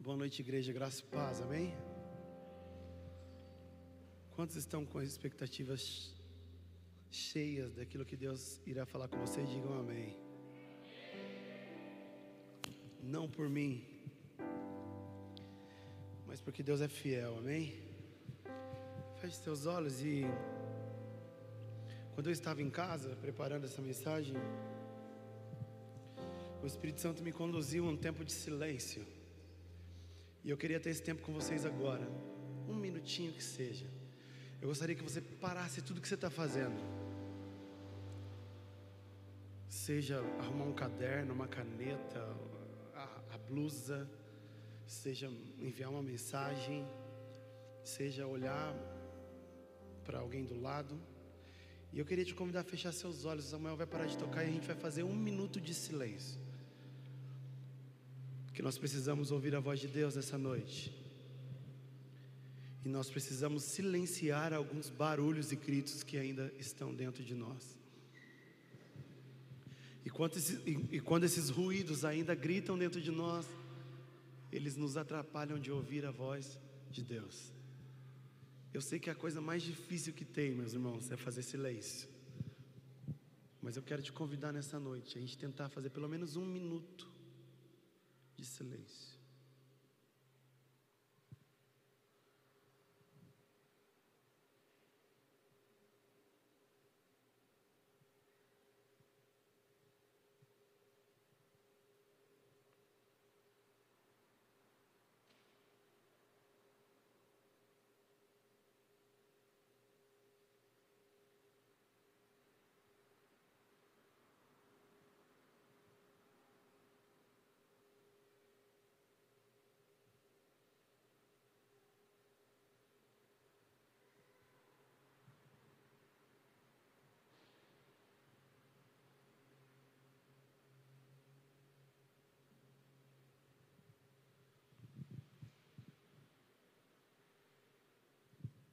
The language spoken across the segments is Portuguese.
Boa noite, igreja, graça e paz, amém? Quantos estão com as expectativas cheias daquilo que Deus irá falar com vocês? Digam amém. Não por mim, mas porque Deus é fiel, amém? Feche seus olhos e. Quando eu estava em casa preparando essa mensagem, o Espírito Santo me conduziu a um tempo de silêncio. E eu queria ter esse tempo com vocês agora, um minutinho que seja. Eu gostaria que você parasse tudo que você está fazendo. Seja arrumar um caderno, uma caneta, a, a blusa, seja enviar uma mensagem, seja olhar para alguém do lado. E eu queria te convidar a fechar seus olhos. Samuel vai parar de tocar e a gente vai fazer um minuto de silêncio. Que nós precisamos ouvir a voz de Deus essa noite. E nós precisamos silenciar alguns barulhos e gritos que ainda estão dentro de nós. E quando, esses, e, e quando esses ruídos ainda gritam dentro de nós, eles nos atrapalham de ouvir a voz de Deus. Eu sei que a coisa mais difícil que tem, meus irmãos, é fazer silêncio. Mas eu quero te convidar nessa noite a gente tentar fazer pelo menos um minuto de silêncio.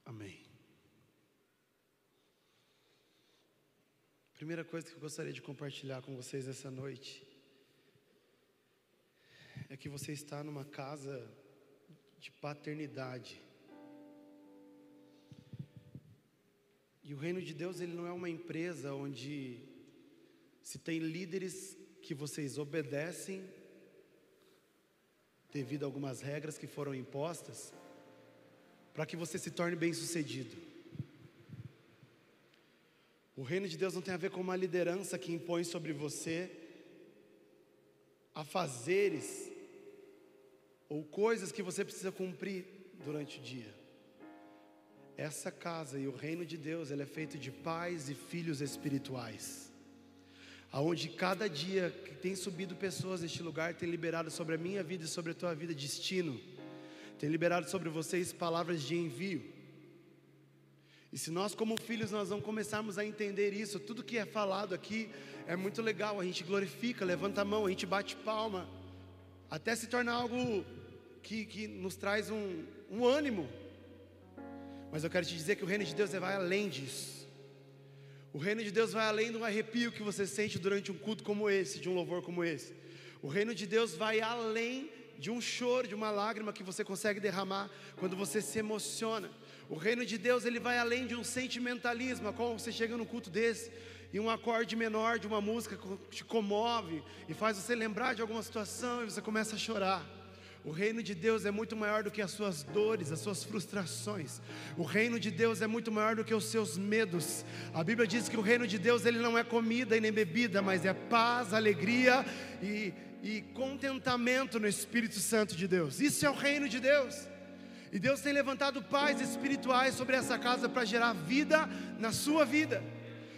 Amém. Primeira coisa que eu gostaria de compartilhar com vocês essa noite é que você está numa casa de paternidade. E o reino de Deus ele não é uma empresa onde se tem líderes que vocês obedecem devido a algumas regras que foram impostas para que você se torne bem-sucedido. O reino de Deus não tem a ver com uma liderança que impõe sobre você afazeres ou coisas que você precisa cumprir durante o dia. Essa casa e o reino de Deus, ele é feito de pais e filhos espirituais. Aonde cada dia que tem subido pessoas neste lugar tem liberado sobre a minha vida e sobre a tua vida destino tem liberado sobre vocês palavras de envio. E se nós, como filhos, nós não começarmos a entender isso, tudo que é falado aqui é muito legal, a gente glorifica, levanta a mão, a gente bate palma, até se torna algo que, que nos traz um, um ânimo. Mas eu quero te dizer que o reino de Deus vai além disso. O reino de Deus vai além do arrepio que você sente durante um culto como esse, de um louvor como esse. O reino de Deus vai além de um choro, de uma lágrima que você consegue derramar quando você se emociona. O reino de Deus ele vai além de um sentimentalismo, a qual você chega num culto desse e um acorde menor de uma música te comove e faz você lembrar de alguma situação e você começa a chorar. O reino de Deus é muito maior do que as suas dores, as suas frustrações. O reino de Deus é muito maior do que os seus medos. A Bíblia diz que o reino de Deus ele não é comida e nem bebida, mas é paz, alegria e e contentamento no Espírito Santo de Deus. Isso é o reino de Deus. E Deus tem levantado pais espirituais sobre essa casa para gerar vida na sua vida.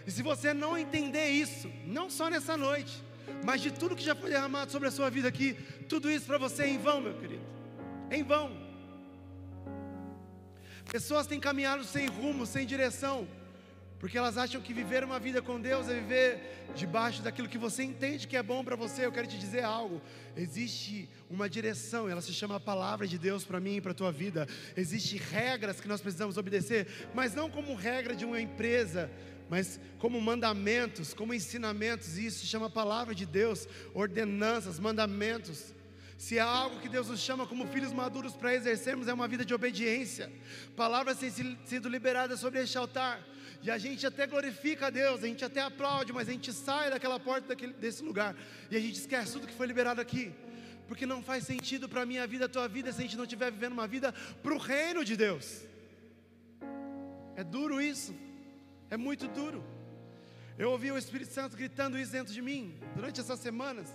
E se você não entender isso, não só nessa noite, mas de tudo que já foi derramado sobre a sua vida aqui, tudo isso para você é em vão, meu querido. Em vão. Pessoas têm caminhado sem rumo, sem direção, porque elas acham que viver uma vida com Deus é viver debaixo daquilo que você entende que é bom para você. Eu quero te dizer algo. Existe uma direção, ela se chama a palavra de Deus para mim e para a tua vida. Existem regras que nós precisamos obedecer, mas não como regra de uma empresa, mas como mandamentos, como ensinamentos. E isso se chama a palavra de Deus, ordenanças, mandamentos. Se é algo que Deus nos chama como filhos maduros para exercermos, é uma vida de obediência. Palavras sido liberadas sobre este altar. E a gente até glorifica a Deus, a gente até aplaude, mas a gente sai daquela porta daquele, desse lugar e a gente esquece tudo que foi liberado aqui. Porque não faz sentido para a minha vida, a tua vida, se a gente não estiver vivendo uma vida para o reino de Deus. É duro isso, é muito duro. Eu ouvi o Espírito Santo gritando isso dentro de mim durante essas semanas.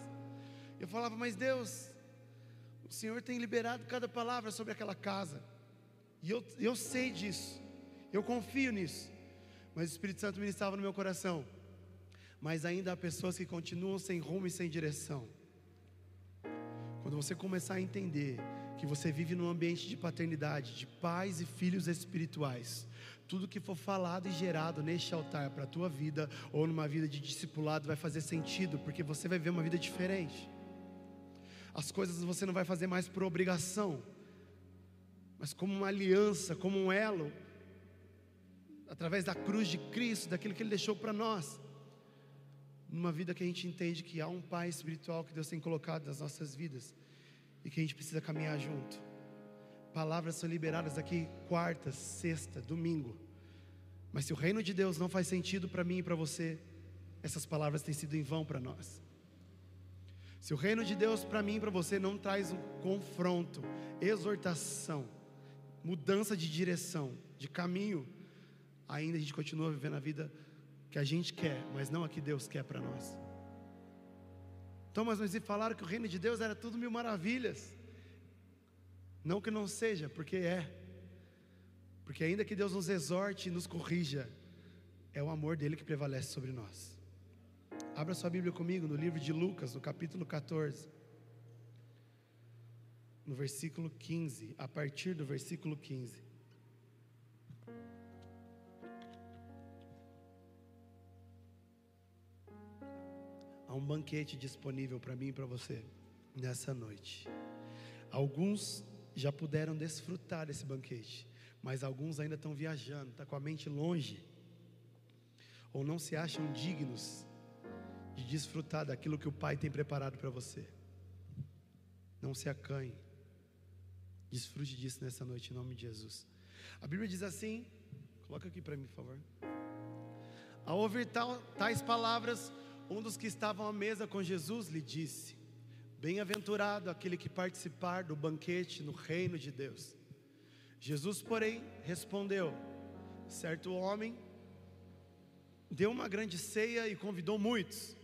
Eu falava, mas Deus, o Senhor tem liberado cada palavra sobre aquela casa. E eu, eu sei disso. Eu confio nisso. Mas o Espírito Santo ministrava no meu coração. Mas ainda há pessoas que continuam sem rumo e sem direção. Quando você começar a entender que você vive num ambiente de paternidade, de pais e filhos espirituais, tudo que for falado e gerado neste altar para a tua vida ou numa vida de discipulado vai fazer sentido, porque você vai ver uma vida diferente. As coisas você não vai fazer mais por obrigação, mas como uma aliança, como um elo, através da cruz de Cristo, daquilo que Ele deixou para nós. Numa vida que a gente entende que há um Pai espiritual que Deus tem colocado nas nossas vidas e que a gente precisa caminhar junto. Palavras são liberadas aqui quarta, sexta, domingo. Mas se o reino de Deus não faz sentido para mim e para você, essas palavras têm sido em vão para nós. Se o reino de Deus para mim e para você não traz um confronto, exortação, mudança de direção, de caminho, ainda a gente continua vivendo a vida que a gente quer, mas não a que Deus quer para nós. Thomas nos falaram que o reino de Deus era tudo mil maravilhas. Não que não seja, porque é. Porque ainda que Deus nos exorte e nos corrija, é o amor dele que prevalece sobre nós. Abra sua Bíblia comigo no livro de Lucas, no capítulo 14. No versículo 15, a partir do versículo 15. Há um banquete disponível para mim e para você nessa noite. Alguns já puderam desfrutar desse banquete, mas alguns ainda estão viajando, estão tá com a mente longe, ou não se acham dignos de desfrutar daquilo que o Pai tem preparado para você. Não se acanhe. Desfrute disso nessa noite em nome de Jesus. A Bíblia diz assim: coloca aqui para mim, por favor. Ao ouvir tais palavras, um dos que estavam à mesa com Jesus lhe disse: Bem-aventurado aquele que participar do banquete no reino de Deus. Jesus, porém, respondeu: Certo homem deu uma grande ceia e convidou muitos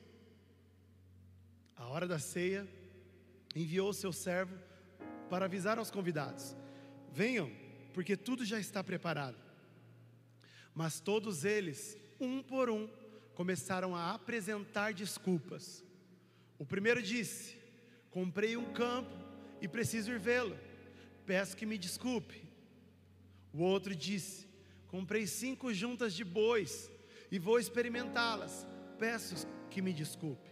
a hora da ceia, enviou o seu servo para avisar aos convidados: Venham, porque tudo já está preparado. Mas todos eles, um por um, começaram a apresentar desculpas. O primeiro disse: Comprei um campo e preciso ir vê-lo. Peço que me desculpe. O outro disse: Comprei cinco juntas de bois e vou experimentá-las. Peço que me desculpe.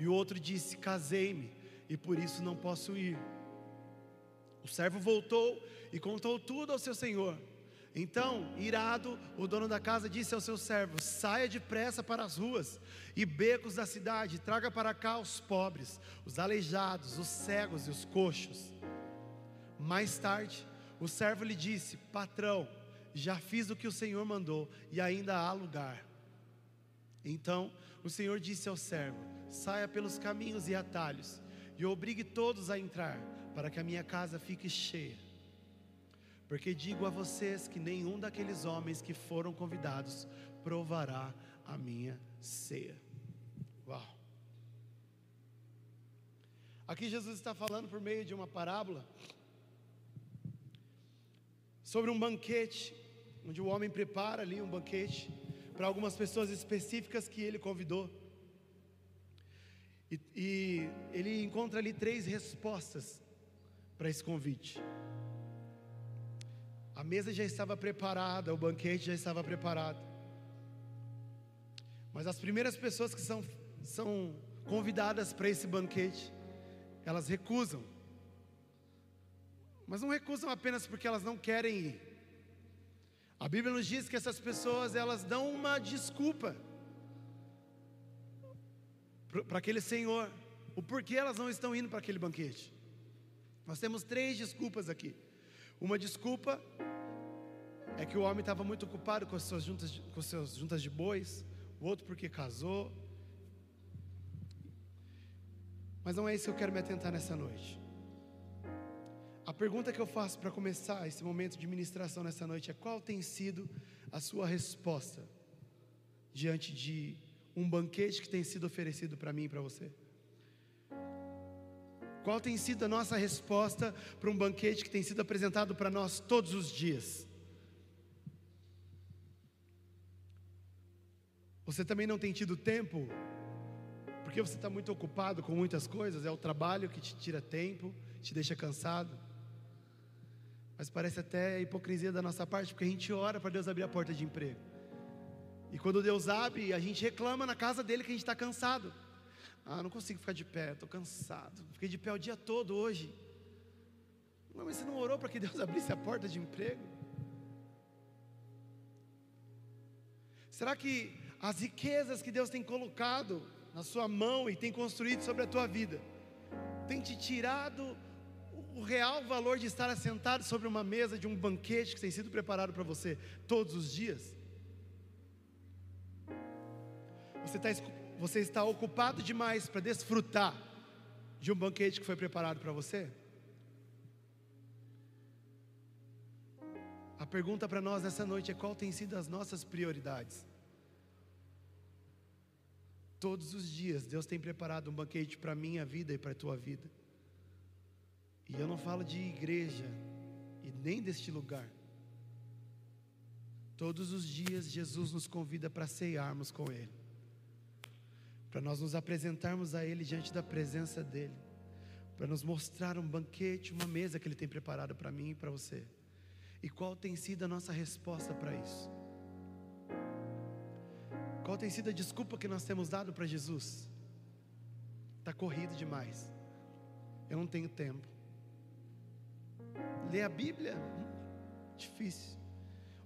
E o outro disse: Casei-me e por isso não posso ir. O servo voltou e contou tudo ao seu senhor. Então, irado, o dono da casa disse ao seu servo: Saia depressa para as ruas e becos da cidade, traga para cá os pobres, os aleijados, os cegos e os coxos. Mais tarde, o servo lhe disse: Patrão, já fiz o que o Senhor mandou e ainda há lugar. Então, o Senhor disse ao servo: saia pelos caminhos e atalhos, e obrigue todos a entrar, para que a minha casa fique cheia. Porque digo a vocês que nenhum daqueles homens que foram convidados provará a minha ceia. Uau! Aqui Jesus está falando por meio de uma parábola sobre um banquete, onde o homem prepara ali um banquete para algumas pessoas específicas que ele convidou. E, e ele encontra ali três respostas para esse convite. A mesa já estava preparada, o banquete já estava preparado. Mas as primeiras pessoas que são, são convidadas para esse banquete, elas recusam. Mas não recusam apenas porque elas não querem ir. A Bíblia nos diz que essas pessoas, elas dão uma desculpa para aquele senhor. o porquê elas não estão indo para aquele banquete. Nós temos três desculpas aqui. Uma desculpa é que o homem estava muito ocupado com as suas juntas de, com as suas juntas de bois, o outro porque casou. Mas não é isso que eu quero me atentar nessa noite. A pergunta que eu faço para começar esse momento de ministração nessa noite é: qual tem sido a sua resposta diante de um banquete que tem sido oferecido para mim e para você? Qual tem sido a nossa resposta para um banquete que tem sido apresentado para nós todos os dias? Você também não tem tido tempo, porque você está muito ocupado com muitas coisas, é o trabalho que te tira tempo, te deixa cansado. Mas parece até hipocrisia da nossa parte, porque a gente ora para Deus abrir a porta de emprego. E quando Deus abre, a gente reclama na casa dele que a gente está cansado. Ah, não consigo ficar de pé, estou cansado. Fiquei de pé o dia todo hoje. Não, mas você não orou para que Deus abrisse a porta de emprego? Será que as riquezas que Deus tem colocado na sua mão e tem construído sobre a tua vida, tem te tirado o real valor de estar assentado sobre uma mesa de um banquete que tem sido preparado para você todos os dias? Você está você está ocupado demais para desfrutar de um banquete que foi preparado para você? A pergunta para nós nessa noite é: qual tem sido as nossas prioridades? Todos os dias Deus tem preparado um banquete para a minha vida e para a tua vida. E eu não falo de igreja e nem deste lugar. Todos os dias Jesus nos convida para ceiarmos com Ele para nós nos apresentarmos a Ele diante da presença dEle, para nos mostrar um banquete, uma mesa que Ele tem preparado para mim e para você. E qual tem sido a nossa resposta para isso? Qual tem sido a desculpa que nós temos dado para Jesus? Está corrido demais, eu não tenho tempo. Ler a Bíblia? Hum, difícil.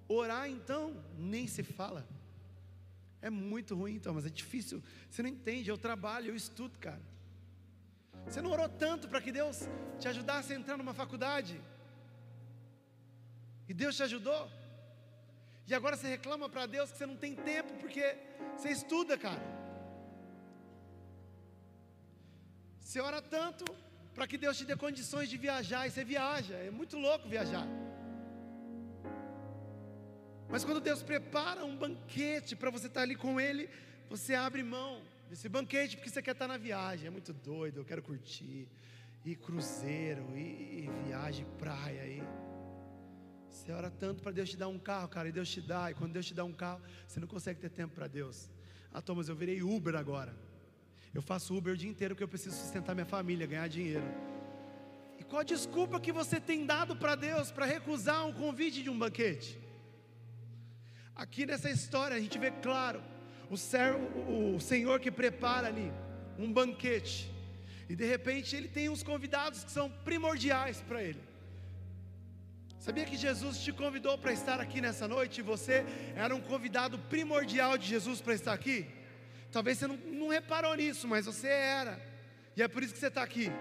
Orar então, nem se fala. É muito ruim, então, mas é difícil. Você não entende, eu trabalho, eu estudo, cara. Você não orou tanto para que Deus te ajudasse a entrar numa faculdade? E Deus te ajudou? E agora você reclama para Deus que você não tem tempo porque você estuda, cara. Você ora tanto para que Deus te dê condições de viajar e você viaja. É muito louco viajar. Mas quando Deus prepara um banquete para você estar tá ali com Ele, você abre mão desse banquete porque você quer estar tá na viagem. É muito doido, eu quero curtir. E cruzeiro, e, e viagem, praia. E... Você ora tanto para Deus te dar um carro, cara, e Deus te dá. E quando Deus te dá um carro, você não consegue ter tempo para Deus. Ah, Thomas, eu virei Uber agora. Eu faço Uber o dia inteiro porque eu preciso sustentar minha família, ganhar dinheiro. E qual a desculpa que você tem dado para Deus para recusar um convite de um banquete? Aqui nessa história a gente vê claro o, o Senhor que prepara ali um banquete. E de repente ele tem uns convidados que são primordiais para ele. Sabia que Jesus te convidou para estar aqui nessa noite e você era um convidado primordial de Jesus para estar aqui? Talvez você não, não reparou nisso, mas você era, e é por isso que você está aqui.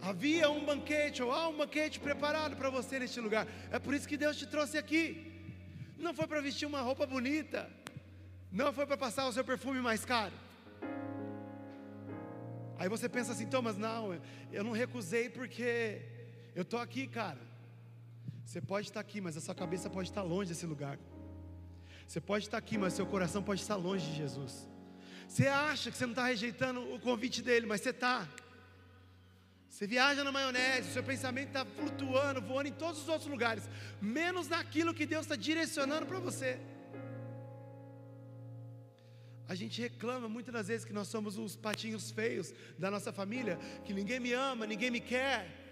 Havia um banquete, ou há um banquete preparado para você neste lugar, é por isso que Deus te trouxe aqui não foi para vestir uma roupa bonita, não foi para passar o seu perfume mais caro. Aí você pensa assim, Thomas, não, eu não recusei porque eu estou aqui, cara. Você pode estar aqui, mas a sua cabeça pode estar longe desse lugar. Você pode estar aqui, mas seu coração pode estar longe de Jesus. Você acha que você não está rejeitando o convite dele, mas você está. Você viaja na maionese, seu pensamento está flutuando, voando em todos os outros lugares, menos naquilo que Deus está direcionando para você. A gente reclama muitas das vezes que nós somos os patinhos feios da nossa família, que ninguém me ama, ninguém me quer,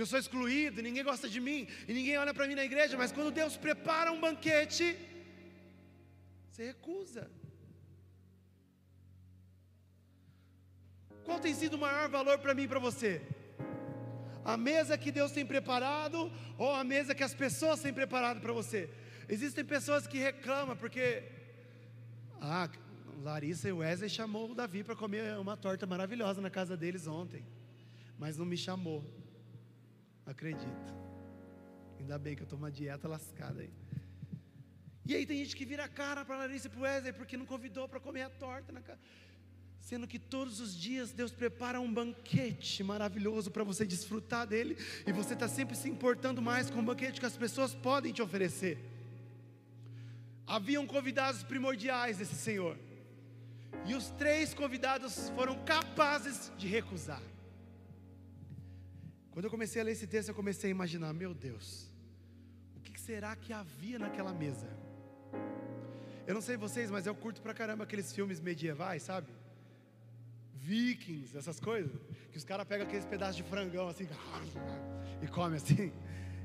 que eu sou excluído, ninguém gosta de mim e ninguém olha para mim na igreja, mas quando Deus prepara um banquete, você recusa. Qual tem sido o maior valor para mim e para você? A mesa que Deus tem preparado ou a mesa que as pessoas têm preparado para você? Existem pessoas que reclamam porque, ah, Larissa e Wesley chamou o Davi para comer uma torta maravilhosa na casa deles ontem, mas não me chamou. Acredito. Ainda bem que eu estou uma dieta lascada aí. E aí tem gente que vira a cara para Larissa e para Wesley porque não convidou para comer a torta na casa. Sendo que todos os dias Deus prepara um banquete maravilhoso para você desfrutar dele, e você está sempre se importando mais com o banquete que as pessoas podem te oferecer. Haviam convidados primordiais desse Senhor, e os três convidados foram capazes de recusar. Quando eu comecei a ler esse texto, eu comecei a imaginar: meu Deus, o que será que havia naquela mesa? Eu não sei vocês, mas eu curto pra caramba aqueles filmes medievais, sabe? Vikings, essas coisas, que os caras pegam aqueles pedaços de frangão assim e come assim.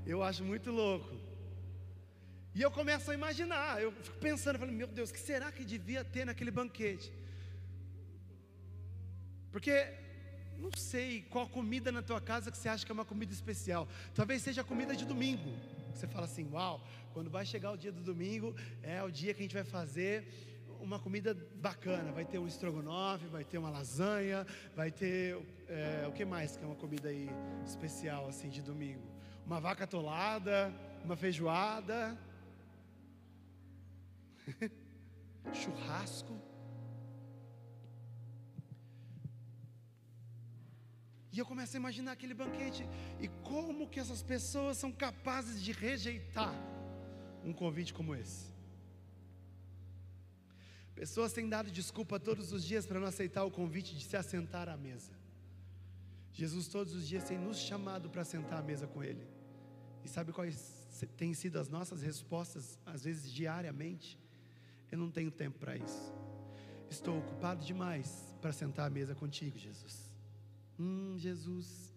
Eu acho muito louco. E eu começo a imaginar, eu fico pensando, falando, meu Deus, o que será que devia ter naquele banquete? Porque não sei qual comida na tua casa que você acha que é uma comida especial. Talvez seja a comida de domingo. Você fala assim, uau, quando vai chegar o dia do domingo, é o dia que a gente vai fazer uma comida bacana. Vai ter um estrogonofe, vai ter uma lasanha, vai ter é, o que mais que é uma comida aí especial assim de domingo? Uma vaca atolada, uma feijoada, churrasco. E eu começo a imaginar aquele banquete e como que essas pessoas são capazes de rejeitar um convite como esse. Pessoas têm dado desculpa todos os dias para não aceitar o convite de se assentar à mesa. Jesus todos os dias tem nos chamado para sentar à mesa com Ele. E sabe quais têm sido as nossas respostas, às vezes diariamente? Eu não tenho tempo para isso. Estou ocupado demais para sentar à mesa contigo, Jesus. Hum, Jesus,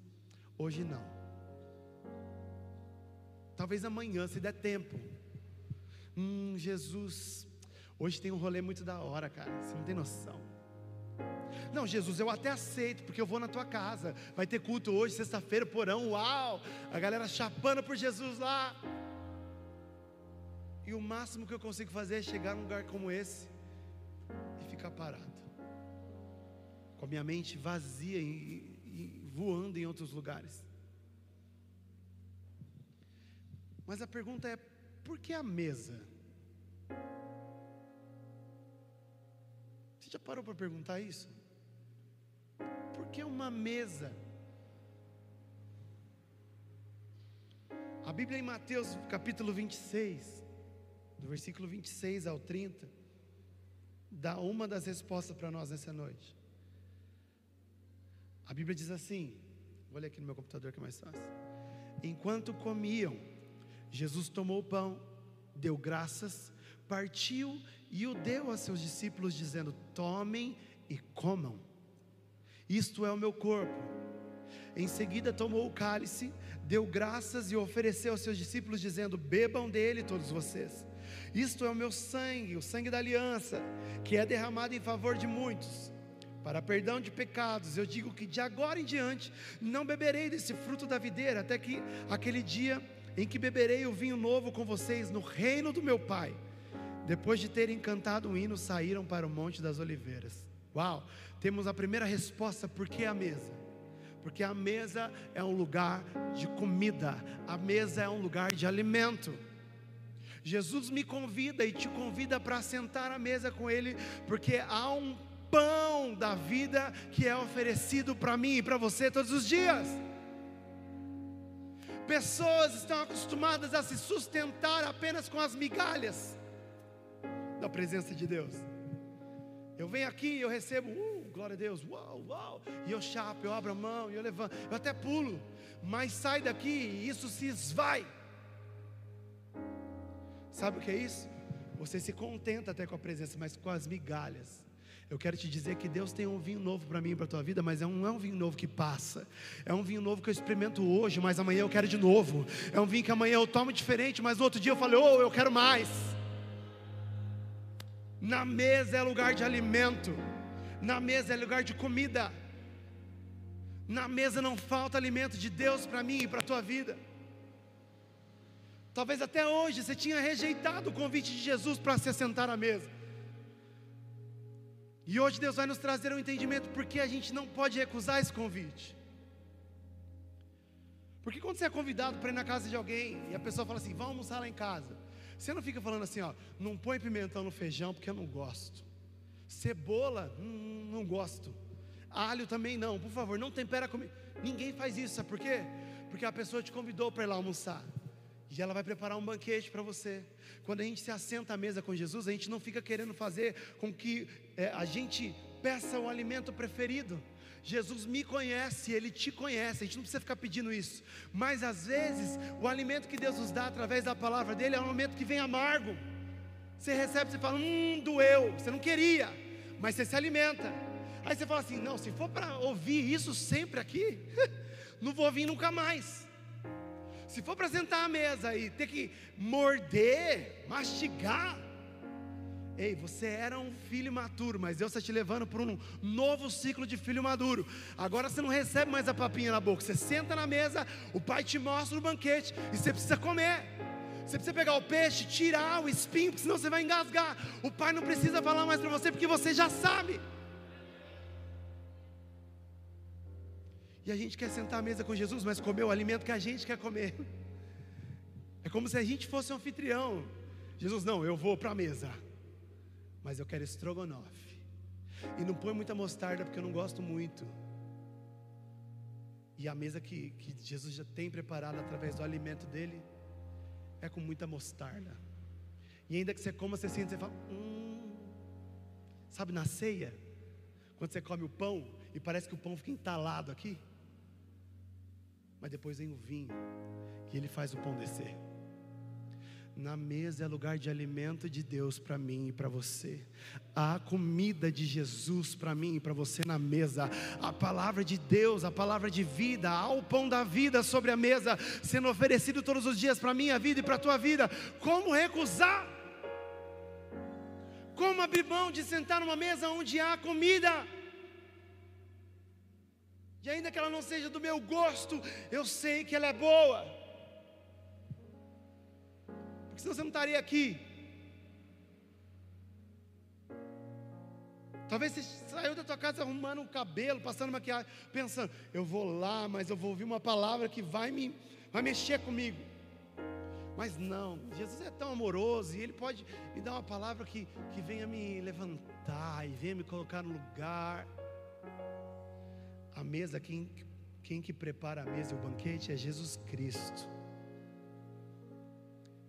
hoje não. Talvez amanhã, se der tempo. Hum, Jesus, Hoje tem um rolê muito da hora, cara. Você não tem noção. Não, Jesus, eu até aceito, porque eu vou na tua casa. Vai ter culto hoje, sexta-feira, porão, uau! A galera chapando por Jesus lá. E o máximo que eu consigo fazer é chegar num lugar como esse e ficar parado. Com a minha mente vazia e, voando em outros lugares. Mas a pergunta é: por que a mesa? Você já parou para perguntar isso? Por que uma mesa? A Bíblia em Mateus capítulo 26, do versículo 26 ao 30, dá uma das respostas para nós nessa noite. A Bíblia diz assim: vou ler aqui no meu computador que é mais fácil. Enquanto comiam, Jesus tomou o pão, deu graças, partiu e o deu a seus discípulos, dizendo: Tomem e comam, isto é o meu corpo. Em seguida tomou o cálice, deu graças e ofereceu aos seus discípulos, dizendo: Bebam dele todos vocês. Isto é o meu sangue, o sangue da aliança, que é derramado em favor de muitos, para perdão de pecados. Eu digo que de agora em diante não beberei desse fruto da videira, até que aquele dia em que beberei o vinho novo com vocês no reino do meu Pai. Depois de terem cantado um hino, saíram para o Monte das Oliveiras. Uau! Temos a primeira resposta: por que a mesa? Porque a mesa é um lugar de comida, a mesa é um lugar de alimento. Jesus me convida e te convida para sentar à mesa com Ele, porque há um pão da vida que é oferecido para mim e para você todos os dias. Pessoas estão acostumadas a se sustentar apenas com as migalhas da presença de Deus. Eu venho aqui, eu recebo, uh, glória a Deus, uau, uau, e eu chapo, eu abro a mão, eu levanto, eu até pulo, mas sai daqui e isso se esvai. Sabe o que é isso? Você se contenta até com a presença, mas com as migalhas. Eu quero te dizer que Deus tem um vinho novo para mim e para a tua vida, mas é não é um vinho novo que passa. É um vinho novo que eu experimento hoje, mas amanhã eu quero de novo. É um vinho que amanhã eu tomo diferente, mas no outro dia eu falo, oh, eu quero mais. Na mesa é lugar de alimento, na mesa é lugar de comida. Na mesa não falta alimento de Deus para mim e para a tua vida. Talvez até hoje você tinha rejeitado o convite de Jesus para se sentar à mesa. E hoje Deus vai nos trazer um entendimento porque a gente não pode recusar esse convite. Porque quando você é convidado para ir na casa de alguém e a pessoa fala assim, vamos almoçar lá em casa, você não fica falando assim, ó, não põe pimentão no feijão porque eu não gosto. Cebola, hum, não gosto. Alho também não, por favor, não tempera comigo. Ninguém faz isso, sabe por quê? Porque a pessoa te convidou para ir lá almoçar. E ela vai preparar um banquete para você. Quando a gente se assenta à mesa com Jesus, a gente não fica querendo fazer com que é, a gente peça o alimento preferido. Jesus me conhece, Ele te conhece, a gente não precisa ficar pedindo isso. Mas às vezes, o alimento que Deus nos dá através da palavra dEle é um alimento que vem amargo. Você recebe, você fala, hum, doeu, você não queria, mas você se alimenta. Aí você fala assim: não, se for para ouvir isso sempre aqui, não vou vir nunca mais. Se for para sentar à mesa e ter que morder, mastigar, ei, você era um filho imaturo, mas Deus está te levando para um novo ciclo de filho maduro. Agora você não recebe mais a papinha na boca, você senta na mesa, o pai te mostra o banquete e você precisa comer. Você precisa pegar o peixe, tirar o espinho, porque senão você vai engasgar. O pai não precisa falar mais para você, porque você já sabe. E a gente quer sentar à mesa com Jesus, mas comer o alimento que a gente quer comer. É como se a gente fosse um anfitrião. Jesus, não, eu vou para a mesa, mas eu quero estrogonofe. E não põe muita mostarda, porque eu não gosto muito. E a mesa que, que Jesus já tem preparada através do alimento dele é com muita mostarda. E ainda que você coma, você sente, você fala, hum. Sabe na ceia? Quando você come o pão e parece que o pão fica entalado aqui. Mas depois vem o vinho, que ele faz o pão descer. Na mesa é lugar de alimento de Deus para mim e para você. A comida de Jesus para mim e para você na mesa. A palavra de Deus, a palavra de vida, há o pão da vida sobre a mesa, sendo oferecido todos os dias para minha vida e para a tua vida. Como recusar? Como abrir mão de sentar numa mesa onde há comida? E ainda que ela não seja do meu gosto, eu sei que ela é boa. Porque senão você não estaria aqui. Talvez você saiu da tua casa arrumando o cabelo, passando maquiagem, pensando, eu vou lá, mas eu vou ouvir uma palavra que vai me vai mexer comigo. Mas não, Jesus é tão amoroso e Ele pode me dar uma palavra que, que venha me levantar e venha me colocar no lugar. A mesa, quem, quem que prepara a mesa e o banquete é Jesus Cristo.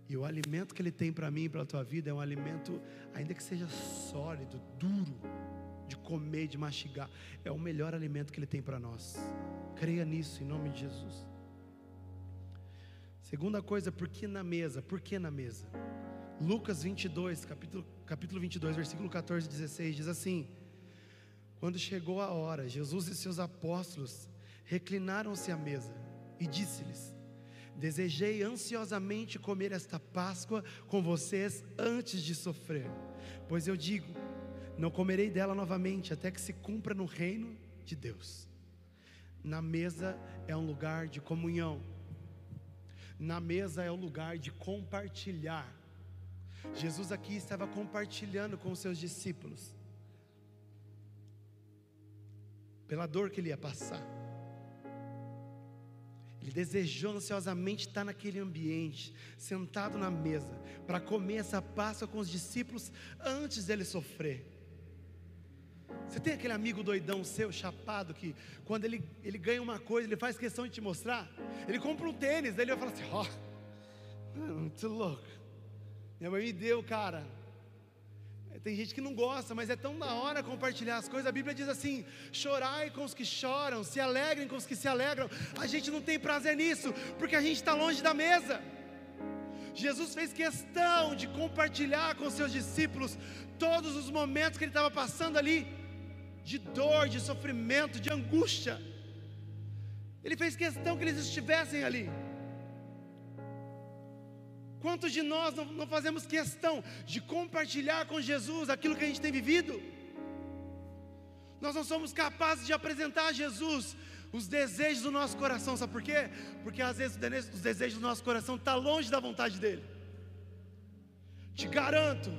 E o alimento que Ele tem para mim e para a tua vida é um alimento, ainda que seja sólido, duro, de comer, de mastigar, é o melhor alimento que Ele tem para nós. Creia nisso, em nome de Jesus. Segunda coisa, por que na mesa? Por que na mesa? Lucas 22, capítulo, capítulo 22, versículo 14 e 16, diz assim: quando chegou a hora, Jesus e seus apóstolos reclinaram-se à mesa e disse-lhes: Desejei ansiosamente comer esta Páscoa com vocês antes de sofrer, pois eu digo: não comerei dela novamente até que se cumpra no reino de Deus. Na mesa é um lugar de comunhão, na mesa é um lugar de compartilhar. Jesus aqui estava compartilhando com os seus discípulos pela dor que ele ia passar. Ele desejou ansiosamente estar naquele ambiente, sentado na mesa, para comer essa Páscoa com os discípulos antes dele sofrer. Você tem aquele amigo doidão seu, chapado, que quando ele, ele ganha uma coisa, ele faz questão de te mostrar. Ele compra um tênis, daí ele vai falar assim: Ó, oh, muito louco. Minha mãe me deu, cara. Tem gente que não gosta, mas é tão da hora compartilhar as coisas. A Bíblia diz assim: chorai com os que choram, se alegrem com os que se alegram. A gente não tem prazer nisso, porque a gente está longe da mesa. Jesus fez questão de compartilhar com seus discípulos todos os momentos que ele estava passando ali, de dor, de sofrimento, de angústia. Ele fez questão que eles estivessem ali. Quantos de nós não, não fazemos questão de compartilhar com Jesus aquilo que a gente tem vivido? Nós não somos capazes de apresentar a Jesus os desejos do nosso coração, sabe por quê? Porque às vezes os desejos do nosso coração estão tá longe da vontade dele. Te garanto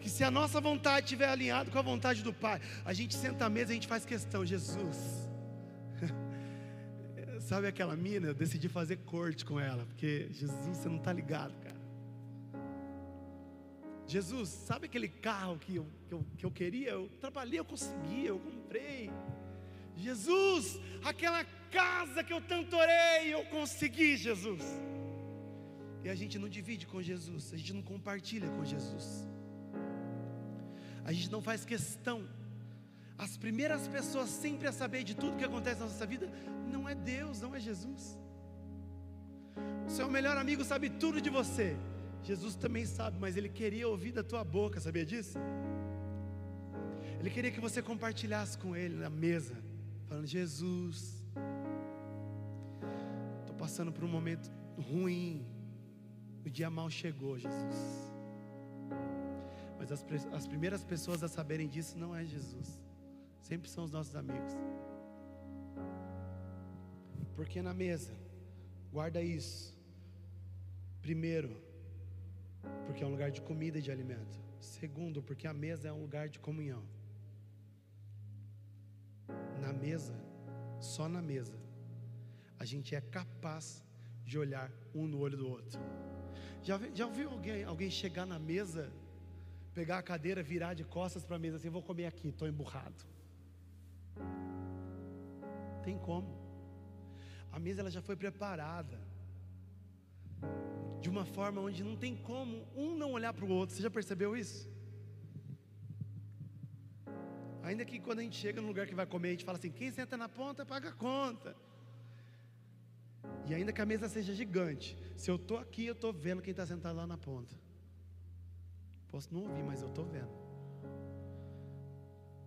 que se a nossa vontade estiver alinhada com a vontade do Pai, a gente senta à mesa e a gente faz questão, Jesus. Sabe aquela mina? Eu decidi fazer corte com ela, porque Jesus, você não está ligado, cara. Jesus, sabe aquele carro que eu, que eu, que eu queria? Eu trabalhei, eu consegui, eu comprei. Jesus, aquela casa que eu tanto orei, eu consegui, Jesus. E a gente não divide com Jesus, a gente não compartilha com Jesus. A gente não faz questão. As primeiras pessoas sempre a saber de tudo que acontece na nossa vida não é Deus, não é Jesus. O seu melhor amigo sabe tudo de você. Jesus também sabe, mas ele queria ouvir da tua boca, sabia disso? Ele queria que você compartilhasse com ele na mesa, falando: Jesus, estou passando por um momento ruim, o dia mal chegou, Jesus. Mas as, as primeiras pessoas a saberem disso não é Jesus, sempre são os nossos amigos. Porque na mesa, guarda isso. Primeiro, porque é um lugar de comida e de alimento. Segundo, porque a mesa é um lugar de comunhão. Na mesa, só na mesa, a gente é capaz de olhar um no olho do outro. Já, já ouviu alguém, alguém chegar na mesa, pegar a cadeira, virar de costas para a mesa assim: vou comer aqui, estou emburrado. Tem como. A mesa ela já foi preparada de uma forma onde não tem como um não olhar para o outro. Você já percebeu isso? Ainda que quando a gente chega no lugar que vai comer, a gente fala assim: quem senta na ponta paga a conta. E ainda que a mesa seja gigante, se eu estou aqui, eu estou vendo quem está sentado lá na ponta. Posso não ouvir, mas eu estou vendo.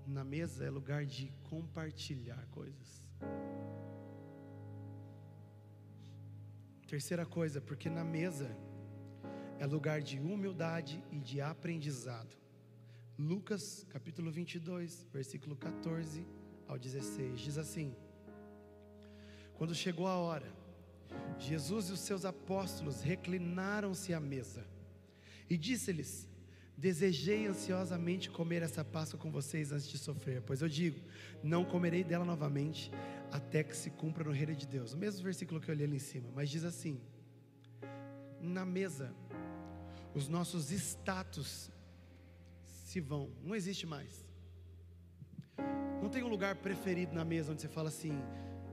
Na mesa é lugar de compartilhar coisas. Terceira coisa, porque na mesa é lugar de humildade e de aprendizado. Lucas capítulo 22, versículo 14 ao 16, diz assim: Quando chegou a hora, Jesus e os seus apóstolos reclinaram-se à mesa e disse-lhes: Desejei ansiosamente comer essa Páscoa com vocês antes de sofrer, pois eu digo: não comerei dela novamente até que se cumpra no reino de Deus. O mesmo versículo que eu li ali em cima, mas diz assim: na mesa, os nossos status se vão, não existe mais. Não tem um lugar preferido na mesa onde você fala assim: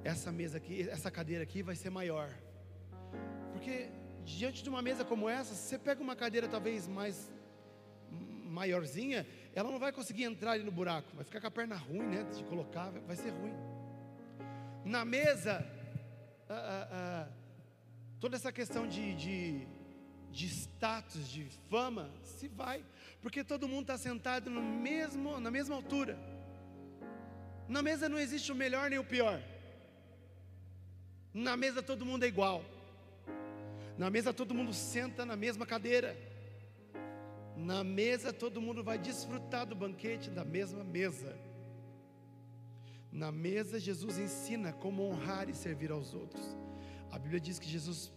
essa mesa aqui, essa cadeira aqui vai ser maior. Porque diante de uma mesa como essa, você pega uma cadeira talvez mais maiorzinha, ela não vai conseguir entrar ali no buraco, vai ficar com a perna ruim, né? De colocar, vai ser ruim na mesa, ah, ah, ah, toda essa questão de, de, de status, de fama, se vai, porque todo mundo está sentado no mesmo, na mesma altura. Na mesa não existe o melhor nem o pior. Na mesa todo mundo é igual. Na mesa todo mundo senta na mesma cadeira. Na mesa todo mundo vai desfrutar do banquete da mesma mesa. Na mesa, Jesus ensina como honrar e servir aos outros. A Bíblia diz que Jesus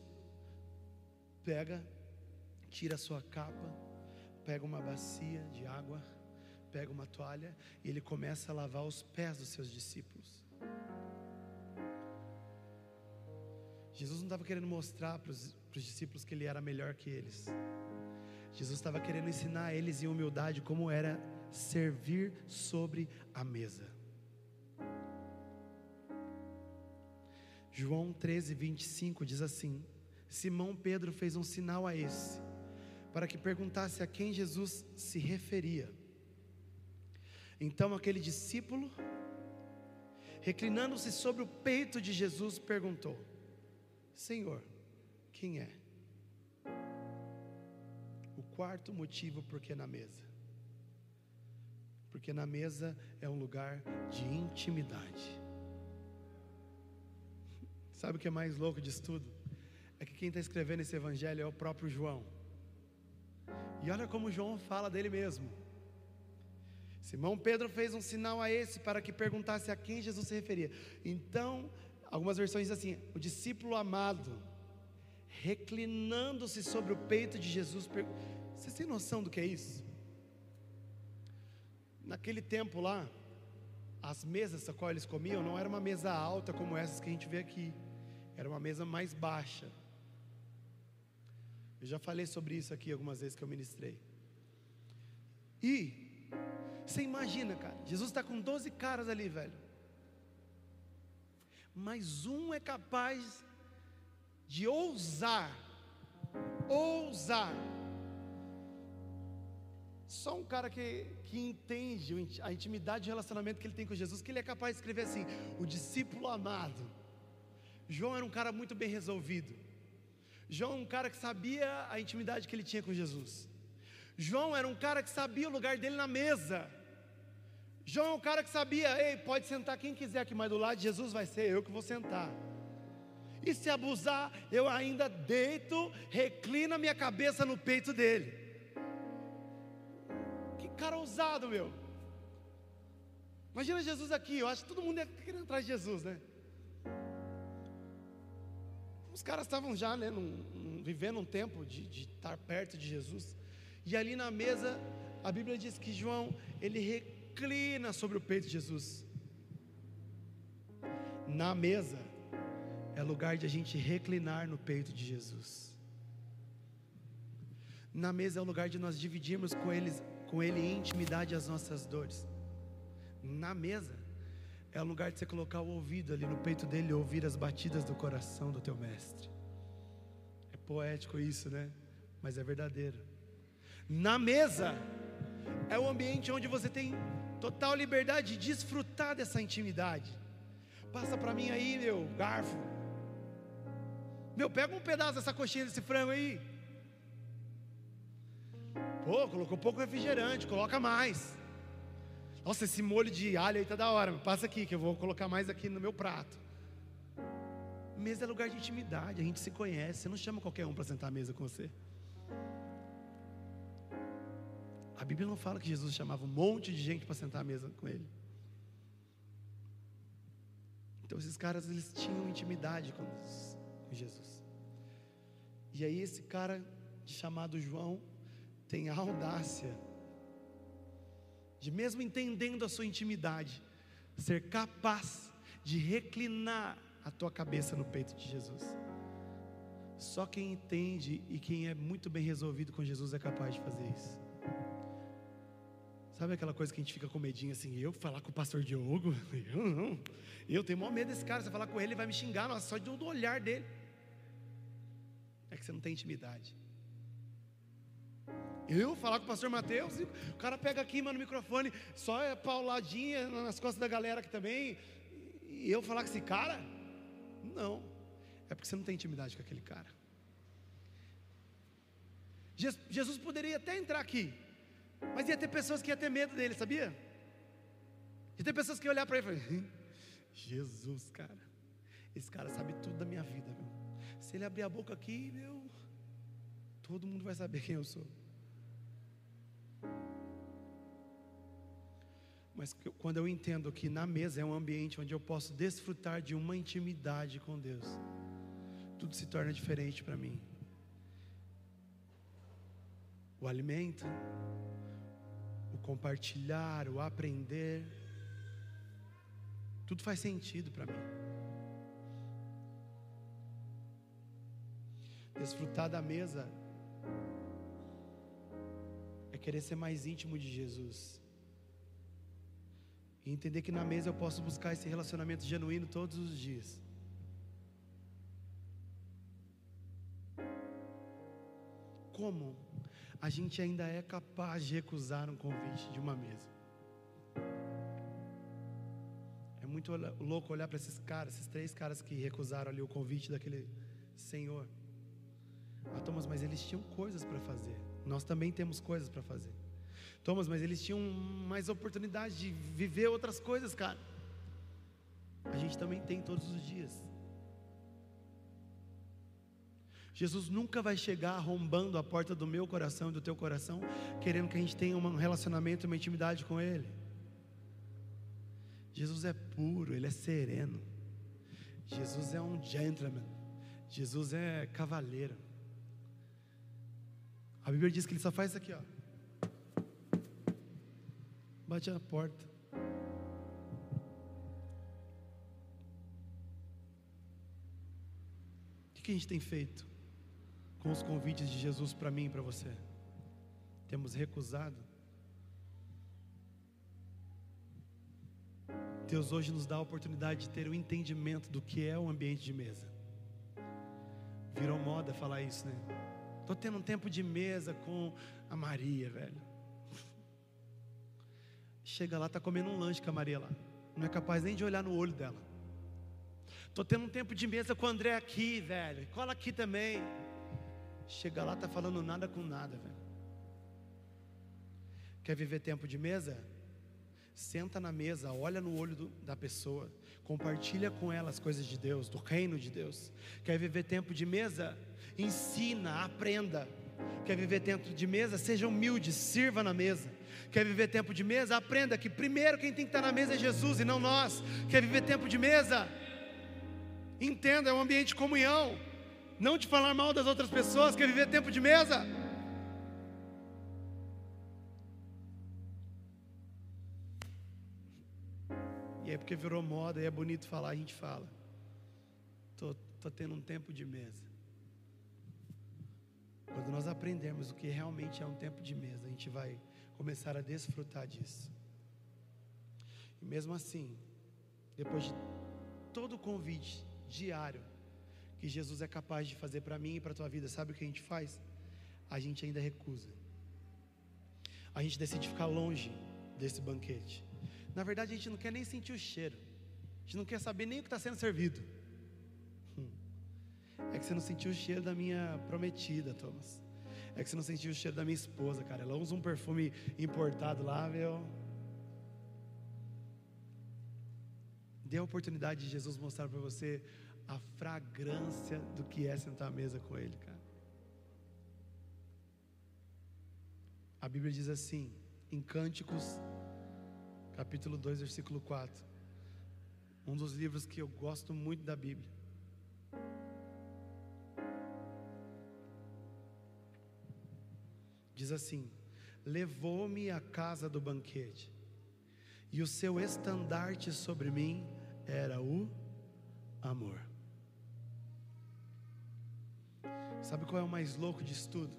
pega, tira a sua capa, pega uma bacia de água, pega uma toalha e ele começa a lavar os pés dos seus discípulos. Jesus não estava querendo mostrar para os, discípulos que ele era melhor que eles. Jesus estava querendo ensinar a eles em humildade como era servir sobre a mesa. João 13, 25 diz assim: Simão Pedro fez um sinal a esse, para que perguntasse a quem Jesus se referia. Então aquele discípulo, reclinando-se sobre o peito de Jesus, perguntou: Senhor, quem é? Quarto motivo porque na mesa. Porque na mesa é um lugar de intimidade. Sabe o que é mais louco disso tudo? É que quem está escrevendo esse evangelho é o próprio João. E olha como João fala dele mesmo. Simão Pedro fez um sinal a esse para que perguntasse a quem Jesus se referia. Então, algumas versões dizem assim: o discípulo amado, reclinando-se sobre o peito de Jesus. Per... Você tem noção do que é isso? Naquele tempo lá, as mesas a qual eles comiam não era uma mesa alta como essas que a gente vê aqui, era uma mesa mais baixa. Eu já falei sobre isso aqui algumas vezes que eu ministrei. E você imagina, cara, Jesus está com 12 caras ali, velho. Mas um é capaz de ousar, ousar. Só um cara que, que entende a intimidade de relacionamento que ele tem com Jesus, que ele é capaz de escrever assim: o discípulo amado. João era um cara muito bem resolvido. João é um cara que sabia a intimidade que ele tinha com Jesus. João era um cara que sabia o lugar dele na mesa. João é um cara que sabia, ei, pode sentar quem quiser aqui, mas do lado de Jesus vai ser eu que vou sentar. E se abusar, eu ainda deito, reclino a minha cabeça no peito dele. Cara ousado, meu. Imagina Jesus aqui, eu acho que todo mundo ia querendo atrás de Jesus, né? Os caras estavam já, né, num, num, vivendo um tempo de, de estar perto de Jesus. E ali na mesa, a Bíblia diz que João, ele reclina sobre o peito de Jesus. Na mesa, é lugar de a gente reclinar no peito de Jesus. Na mesa é o lugar de nós dividirmos com, eles, com Ele em intimidade as nossas dores. Na mesa é o lugar de você colocar o ouvido ali no peito dele ouvir as batidas do coração do teu mestre. É poético isso, né? Mas é verdadeiro. Na mesa é o ambiente onde você tem total liberdade de desfrutar dessa intimidade. Passa para mim aí, meu garfo. Meu, pega um pedaço dessa coxinha desse frango aí. Pô, colocou pouco refrigerante, coloca mais. Nossa, esse molho de alho aí tá da hora. Passa aqui que eu vou colocar mais aqui no meu prato. Mesa é lugar de intimidade, a gente se conhece. Você não chama qualquer um para sentar à mesa com você. A Bíblia não fala que Jesus chamava um monte de gente para sentar à mesa com ele. Então esses caras eles tinham intimidade com, Jesus. E aí esse cara chamado João tem a audácia de mesmo entendendo a sua intimidade, ser capaz de reclinar a tua cabeça no peito de Jesus. Só quem entende e quem é muito bem resolvido com Jesus é capaz de fazer isso. Sabe aquela coisa que a gente fica com medinho assim, eu falar com o pastor Diogo? Eu não. Eu tenho maior medo desse cara, você falar com ele, ele vai me xingar, nossa, só do olhar dele. É que você não tem intimidade. Eu falar com o pastor Mateus, o cara pega aqui, mano, no microfone, só é pauladinha nas costas da galera aqui também, e eu falar com esse cara? Não, é porque você não tem intimidade com aquele cara. Jesus poderia até entrar aqui, mas ia ter pessoas que iam ter medo dele, sabia? Ia ter pessoas que iam olhar para ele e falar: Jesus, cara, esse cara sabe tudo da minha vida, viu? Se ele abrir a boca aqui, meu, todo mundo vai saber quem eu sou. Mas quando eu entendo que na mesa é um ambiente onde eu posso desfrutar de uma intimidade com Deus, tudo se torna diferente para mim. O alimento, o compartilhar, o aprender, tudo faz sentido para mim. Desfrutar da mesa querer ser mais íntimo de Jesus. E entender que na mesa eu posso buscar esse relacionamento genuíno todos os dias. Como a gente ainda é capaz de recusar um convite de uma mesa? É muito louco olhar para esses caras, esses três caras que recusaram ali o convite daquele senhor. Ah, Thomas, mas eles tinham coisas para fazer. Nós também temos coisas para fazer. Thomas, mas eles tinham mais oportunidade de viver outras coisas, cara. A gente também tem todos os dias. Jesus nunca vai chegar arrombando a porta do meu coração e do teu coração, querendo que a gente tenha um relacionamento, uma intimidade com Ele. Jesus é puro, Ele é sereno. Jesus é um gentleman. Jesus é cavaleiro. A Bíblia diz que Ele só faz isso aqui, ó. bate na porta. O que a gente tem feito com os convites de Jesus para mim e para você? Temos recusado? Deus hoje nos dá a oportunidade de ter o um entendimento do que é o ambiente de mesa. Virou moda falar isso, né? Tô tendo um tempo de mesa com a Maria, velho. Chega lá, tá comendo um lanche com a Maria lá. Não é capaz nem de olhar no olho dela. Tô tendo um tempo de mesa com o André aqui, velho. Cola aqui também. Chega lá, tá falando nada com nada, velho. Quer viver tempo de mesa? Senta na mesa, olha no olho do, da pessoa, compartilha com ela as coisas de Deus, do reino de Deus. Quer viver tempo de mesa? Ensina, aprenda. Quer viver tempo de mesa? Seja humilde, sirva na mesa. Quer viver tempo de mesa? Aprenda que primeiro quem tem que estar na mesa é Jesus e não nós. Quer viver tempo de mesa? Entenda, é um ambiente de comunhão. Não de falar mal das outras pessoas. Quer viver tempo de mesa? E é porque virou moda e é bonito falar, a gente fala. Tô, tô tendo um tempo de mesa. Quando nós aprendermos o que realmente é um tempo de mesa, a gente vai começar a desfrutar disso. E mesmo assim, depois de todo o convite diário que Jesus é capaz de fazer para mim e para a tua vida, sabe o que a gente faz? A gente ainda recusa. A gente decide ficar longe desse banquete. Na verdade, a gente não quer nem sentir o cheiro. A gente não quer saber nem o que está sendo servido. Hum. É que você não sentiu o cheiro da minha prometida, Thomas. É que você não sentiu o cheiro da minha esposa, cara. Ela usa um perfume importado lá, meu. Dê a oportunidade de Jesus mostrar para você a fragrância do que é sentar à mesa com Ele, cara. A Bíblia diz assim, em Cânticos, capítulo 2, versículo 4. Um dos livros que eu gosto muito da Bíblia. Diz assim: Levou-me à casa do banquete, e o seu estandarte sobre mim era o amor. Sabe qual é o mais louco disso tudo?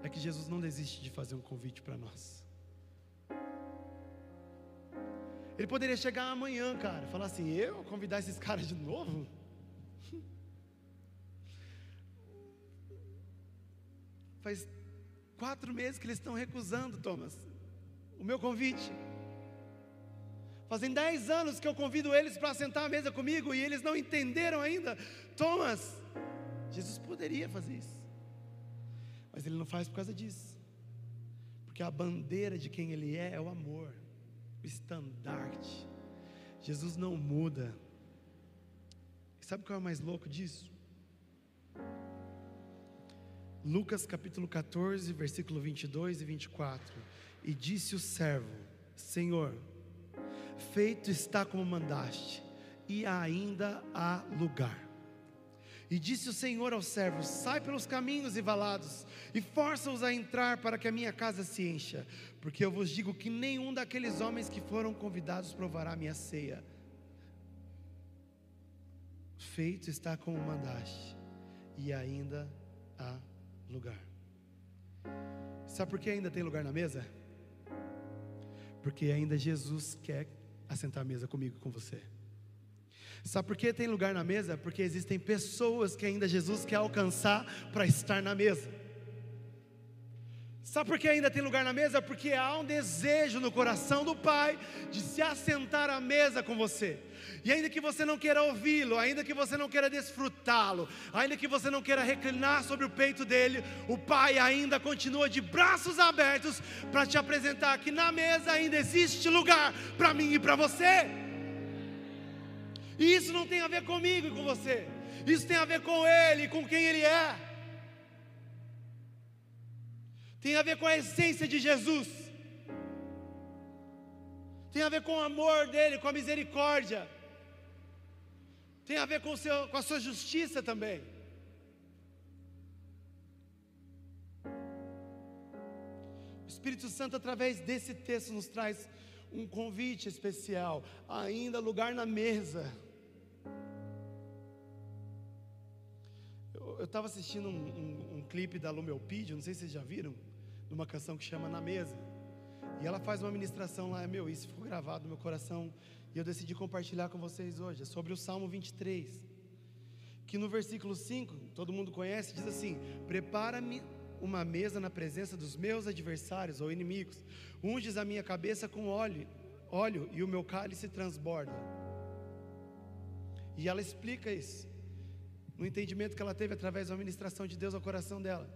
É que Jesus não desiste de fazer um convite para nós. Ele poderia chegar amanhã, cara, falar assim: eu convidar esses caras de novo? Faz quatro meses que eles estão recusando, Thomas, o meu convite. Fazem dez anos que eu convido eles para sentar à mesa comigo e eles não entenderam ainda. Thomas, Jesus poderia fazer isso, mas ele não faz por causa disso, porque a bandeira de quem ele é é o amor, o estandarte. Jesus não muda. E sabe qual é o mais louco disso? Lucas capítulo 14, versículo 22 e 24. E disse o servo: Senhor, feito está como mandaste, e ainda há lugar. E disse o Senhor ao servo: Sai pelos caminhos e valados, e força-os a entrar para que a minha casa se encha, porque eu vos digo que nenhum daqueles homens que foram convidados provará a minha ceia. Feito está como mandaste, e ainda há lugar. Sabe por que ainda tem lugar na mesa? Porque ainda Jesus quer assentar a mesa comigo e com você. Sabe por que tem lugar na mesa? Porque existem pessoas que ainda Jesus quer alcançar para estar na mesa. Sabe por que ainda tem lugar na mesa? Porque há um desejo no coração do Pai de se assentar à mesa com você. E ainda que você não queira ouvi-lo, ainda que você não queira desfrutá-lo, ainda que você não queira reclinar sobre o peito dele, o Pai ainda continua de braços abertos para te apresentar que na mesa ainda existe lugar para mim e para você. E isso não tem a ver comigo e com você, isso tem a ver com Ele com quem Ele é. Tem a ver com a essência de Jesus, tem a ver com o amor dele, com a misericórdia, tem a ver com, seu, com a sua justiça também. O Espírito Santo, através desse texto, nos traz um convite especial, ainda lugar na mesa. Eu estava assistindo um, um, um, clipe da Lumelpídio, não sei se vocês já viram, de uma canção que chama Na Mesa. E ela faz uma ministração lá, meu, isso ficou gravado no meu coração. E eu decidi compartilhar com vocês hoje. É sobre o Salmo 23. Que no versículo 5, todo mundo conhece, diz assim: Prepara-me uma mesa na presença dos meus adversários ou inimigos. Unges a minha cabeça com óleo, óleo e o meu cálice transborda. E ela explica isso, no entendimento que ela teve através da ministração de Deus ao coração dela.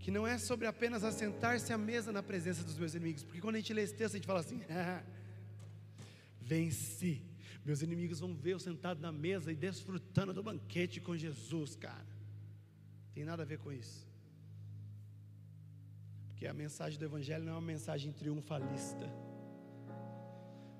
Que não é sobre apenas assentar-se à mesa na presença dos meus inimigos, porque quando a gente lê esse texto, a gente fala assim: venci. Meus inimigos vão ver eu sentado na mesa e desfrutando do banquete com Jesus, cara. Tem nada a ver com isso. Porque a mensagem do Evangelho não é uma mensagem triunfalista,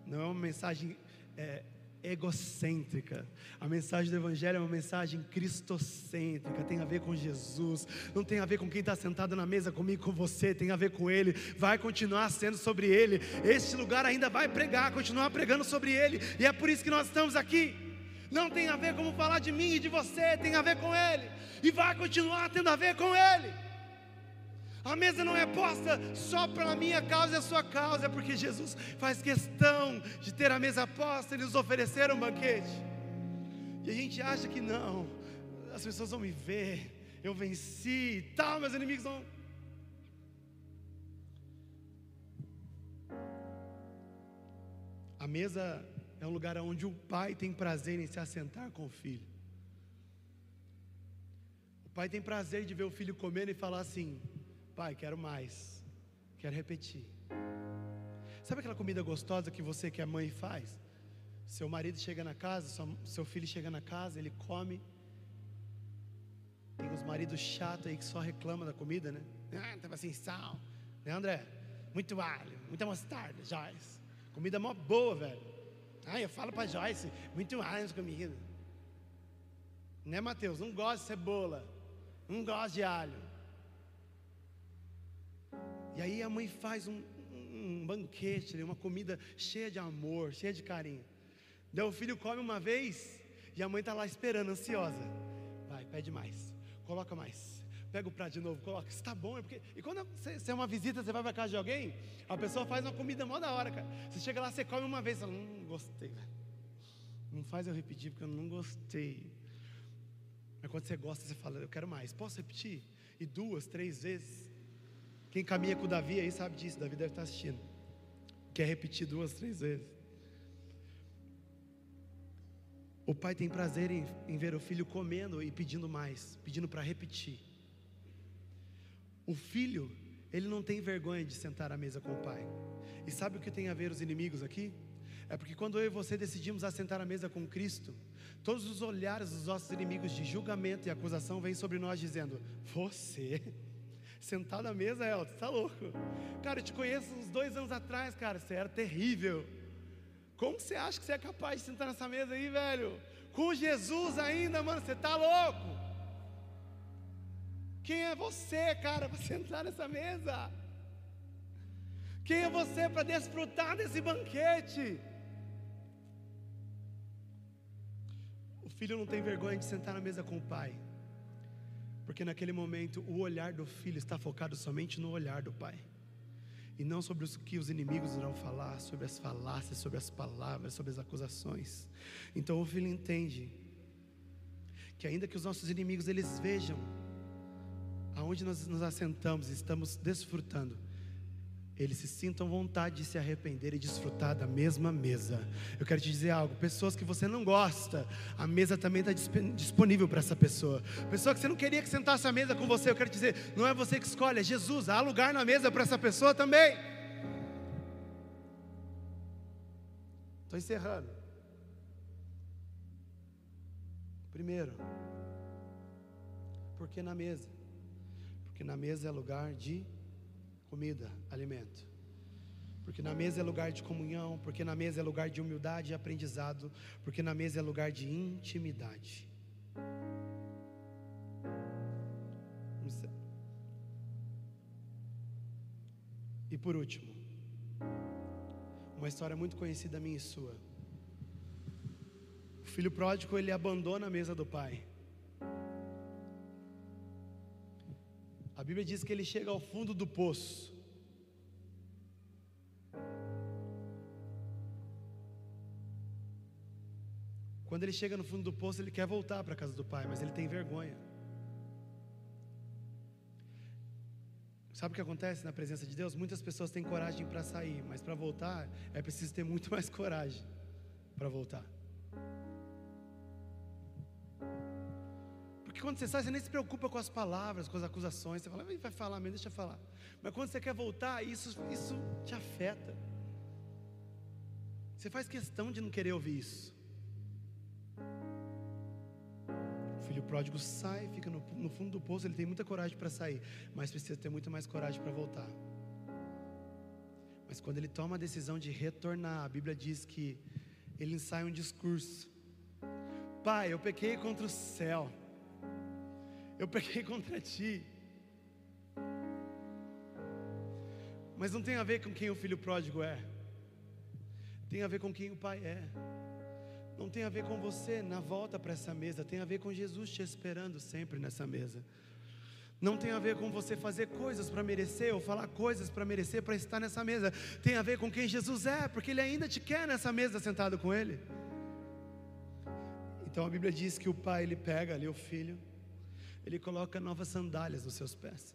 não é uma mensagem é, egocêntrica. A mensagem do Evangelho é uma mensagem cristocêntrica, tem a ver com Jesus, não tem a ver com quem está sentado na mesa comigo, com você, tem a ver com Ele, vai continuar sendo sobre Ele. Este lugar ainda vai pregar, continuar pregando sobre Ele, e é por isso que nós estamos aqui. Não tem a ver como falar de mim e de você, tem a ver com Ele, e vai continuar tendo a ver com Ele. A mesa não é posta só pela minha causa e a sua causa, é porque Jesus faz questão de ter a mesa posta e nos oferecer um banquete. E a gente acha que não, as pessoas vão me ver, eu venci e tal, meus inimigos vão. A mesa é um lugar onde o pai tem prazer em se assentar com o filho. O pai tem prazer de ver o filho comendo e falar assim: Pai, quero mais. Quero repetir. Sabe aquela comida gostosa que você, que é mãe, faz? Seu marido chega na casa, seu filho chega na casa, ele come. Tem uns maridos chatos aí que só reclamam da comida, né? Ah, tava sem sal. Né, André? Muito alho, muita mostarda, Joyce. Comida mó boa, velho. Ah, eu falo para Joyce, muito alho nessa comida. Né, Mateus? Não gosta de cebola. Não gosta de alho. E aí a mãe faz um, um banquete, né, uma comida cheia de amor, cheia de carinho. Daí o filho come uma vez e a mãe está lá esperando, ansiosa. Vai, pede mais, coloca mais. Pega o prato de novo, coloca, está bom, é porque. E quando você é uma visita, você vai para casa de alguém, a pessoa faz uma comida mó da hora, cara. Você chega lá, você come uma vez, fala, hum, gostei, velho. Não faz eu repetir porque eu não gostei. Mas quando você gosta, você fala, eu quero mais. Posso repetir? E duas, três vezes. Quem caminha com Davi aí sabe disso, Davi deve estar assistindo. Quer repetir duas, três vezes. O pai tem prazer em, em ver o filho comendo e pedindo mais, pedindo para repetir. O filho, ele não tem vergonha de sentar à mesa com o pai. E sabe o que tem a ver os inimigos aqui? É porque quando eu e você decidimos assentar à mesa com Cristo, todos os olhares dos nossos inimigos de julgamento e acusação vêm sobre nós dizendo: Você Sentado à mesa, Elton, tá louco? Cara, eu te conheço uns dois anos atrás, cara, você era terrível. Como você acha que você é capaz de sentar nessa mesa aí, velho? Com Jesus ainda, mano, você tá louco? Quem é você, cara, para sentar nessa mesa? Quem é você para desfrutar desse banquete? O filho não tem vergonha de sentar na mesa com o pai. Porque naquele momento o olhar do filho está focado somente no olhar do pai. E não sobre o que os inimigos irão falar, sobre as falácias, sobre as palavras, sobre as acusações. Então o filho entende que ainda que os nossos inimigos eles vejam aonde nós nos assentamos, estamos desfrutando eles se sintam vontade de se arrepender e desfrutar da mesma mesa. Eu quero te dizer algo: pessoas que você não gosta, a mesa também está disponível para essa pessoa. Pessoa que você não queria que sentasse à mesa com você, eu quero te dizer, não é você que escolhe, é Jesus. Há lugar na mesa para essa pessoa também. Estou encerrando. Primeiro, porque na mesa? Porque na mesa é lugar de comida, alimento. Porque na mesa é lugar de comunhão, porque na mesa é lugar de humildade e aprendizado, porque na mesa é lugar de intimidade. E por último, uma história muito conhecida minha e sua. O filho pródigo ele abandona a mesa do pai. A Bíblia diz que ele chega ao fundo do poço. Quando ele chega no fundo do poço, ele quer voltar para a casa do pai, mas ele tem vergonha. Sabe o que acontece na presença de Deus? Muitas pessoas têm coragem para sair, mas para voltar é preciso ter muito mais coragem para voltar. Porque quando você sai, você nem se preocupa com as palavras, com as acusações. Você fala, vai falar mesmo, deixa eu falar. Mas quando você quer voltar, isso, isso te afeta. Você faz questão de não querer ouvir isso. filho pródigo sai, fica no, no fundo do poço, ele tem muita coragem para sair, mas precisa ter muito mais coragem para voltar. Mas quando ele toma a decisão de retornar, a Bíblia diz que ele ensaia um discurso: Pai, eu pequei contra o céu, eu pequei contra ti. Mas não tem a ver com quem o filho pródigo é, tem a ver com quem o pai é não tem a ver com você na volta para essa mesa, tem a ver com Jesus te esperando sempre nessa mesa. Não tem a ver com você fazer coisas para merecer ou falar coisas para merecer para estar nessa mesa. Tem a ver com quem Jesus é, porque Ele ainda te quer nessa mesa sentado com Ele. Então a Bíblia diz que o pai ele pega ali o filho, ele coloca novas sandálias nos seus pés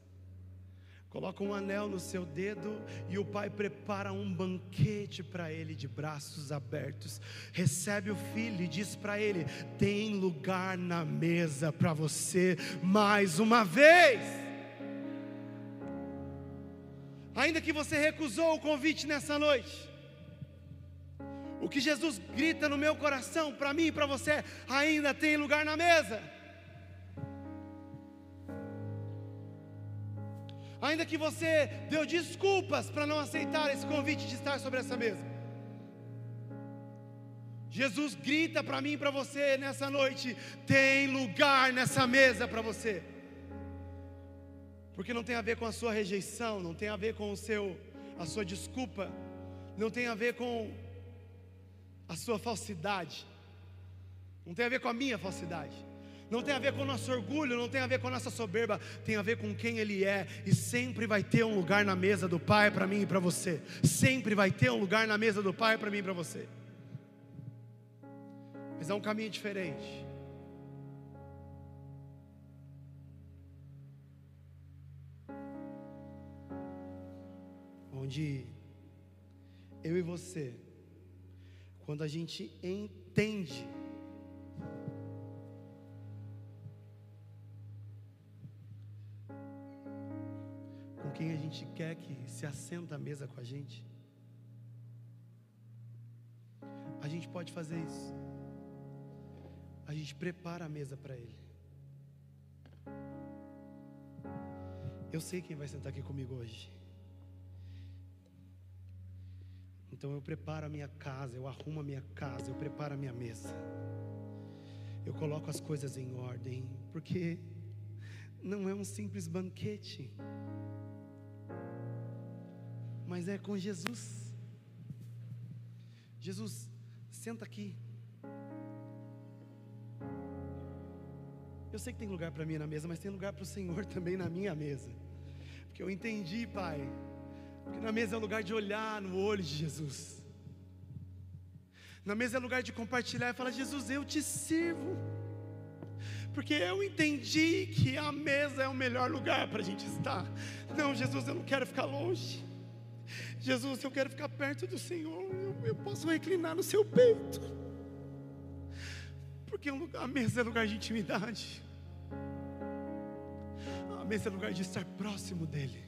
coloca um anel no seu dedo e o pai prepara um banquete para ele de braços abertos. Recebe o filho e diz para ele: tem lugar na mesa para você mais uma vez. Ainda que você recusou o convite nessa noite, o que Jesus grita no meu coração para mim e para você, ainda tem lugar na mesa. Ainda que você deu desculpas para não aceitar esse convite de estar sobre essa mesa. Jesus grita para mim e para você nessa noite: tem lugar nessa mesa para você. Porque não tem a ver com a sua rejeição, não tem a ver com o seu a sua desculpa, não tem a ver com a sua falsidade. Não tem a ver com a minha falsidade não tem a ver com o nosso orgulho, não tem a ver com a nossa soberba, tem a ver com quem Ele é, e sempre vai ter um lugar na mesa do Pai para mim e para você, sempre vai ter um lugar na mesa do Pai para mim e para você, mas é um caminho diferente. Onde eu e você, quando a gente entende, gente quer que se assenta à mesa com a gente. A gente pode fazer isso. A gente prepara a mesa para Ele. Eu sei quem vai sentar aqui comigo hoje. Então eu preparo a minha casa, eu arrumo a minha casa, eu preparo a minha mesa. Eu coloco as coisas em ordem, porque não é um simples banquete mas é com Jesus. Jesus, senta aqui. Eu sei que tem lugar para mim na mesa, mas tem lugar para o Senhor também na minha mesa. Porque eu entendi, Pai, que na mesa é lugar de olhar no olho de Jesus. Na mesa é lugar de compartilhar e falar: Jesus, eu te sirvo. Porque eu entendi que a mesa é o melhor lugar para a gente estar. Não, Jesus, eu não quero ficar longe. Jesus, eu quero ficar perto do Senhor, eu, eu posso reclinar no seu peito, porque a mesa é lugar de intimidade, a mesa é lugar de estar próximo dEle,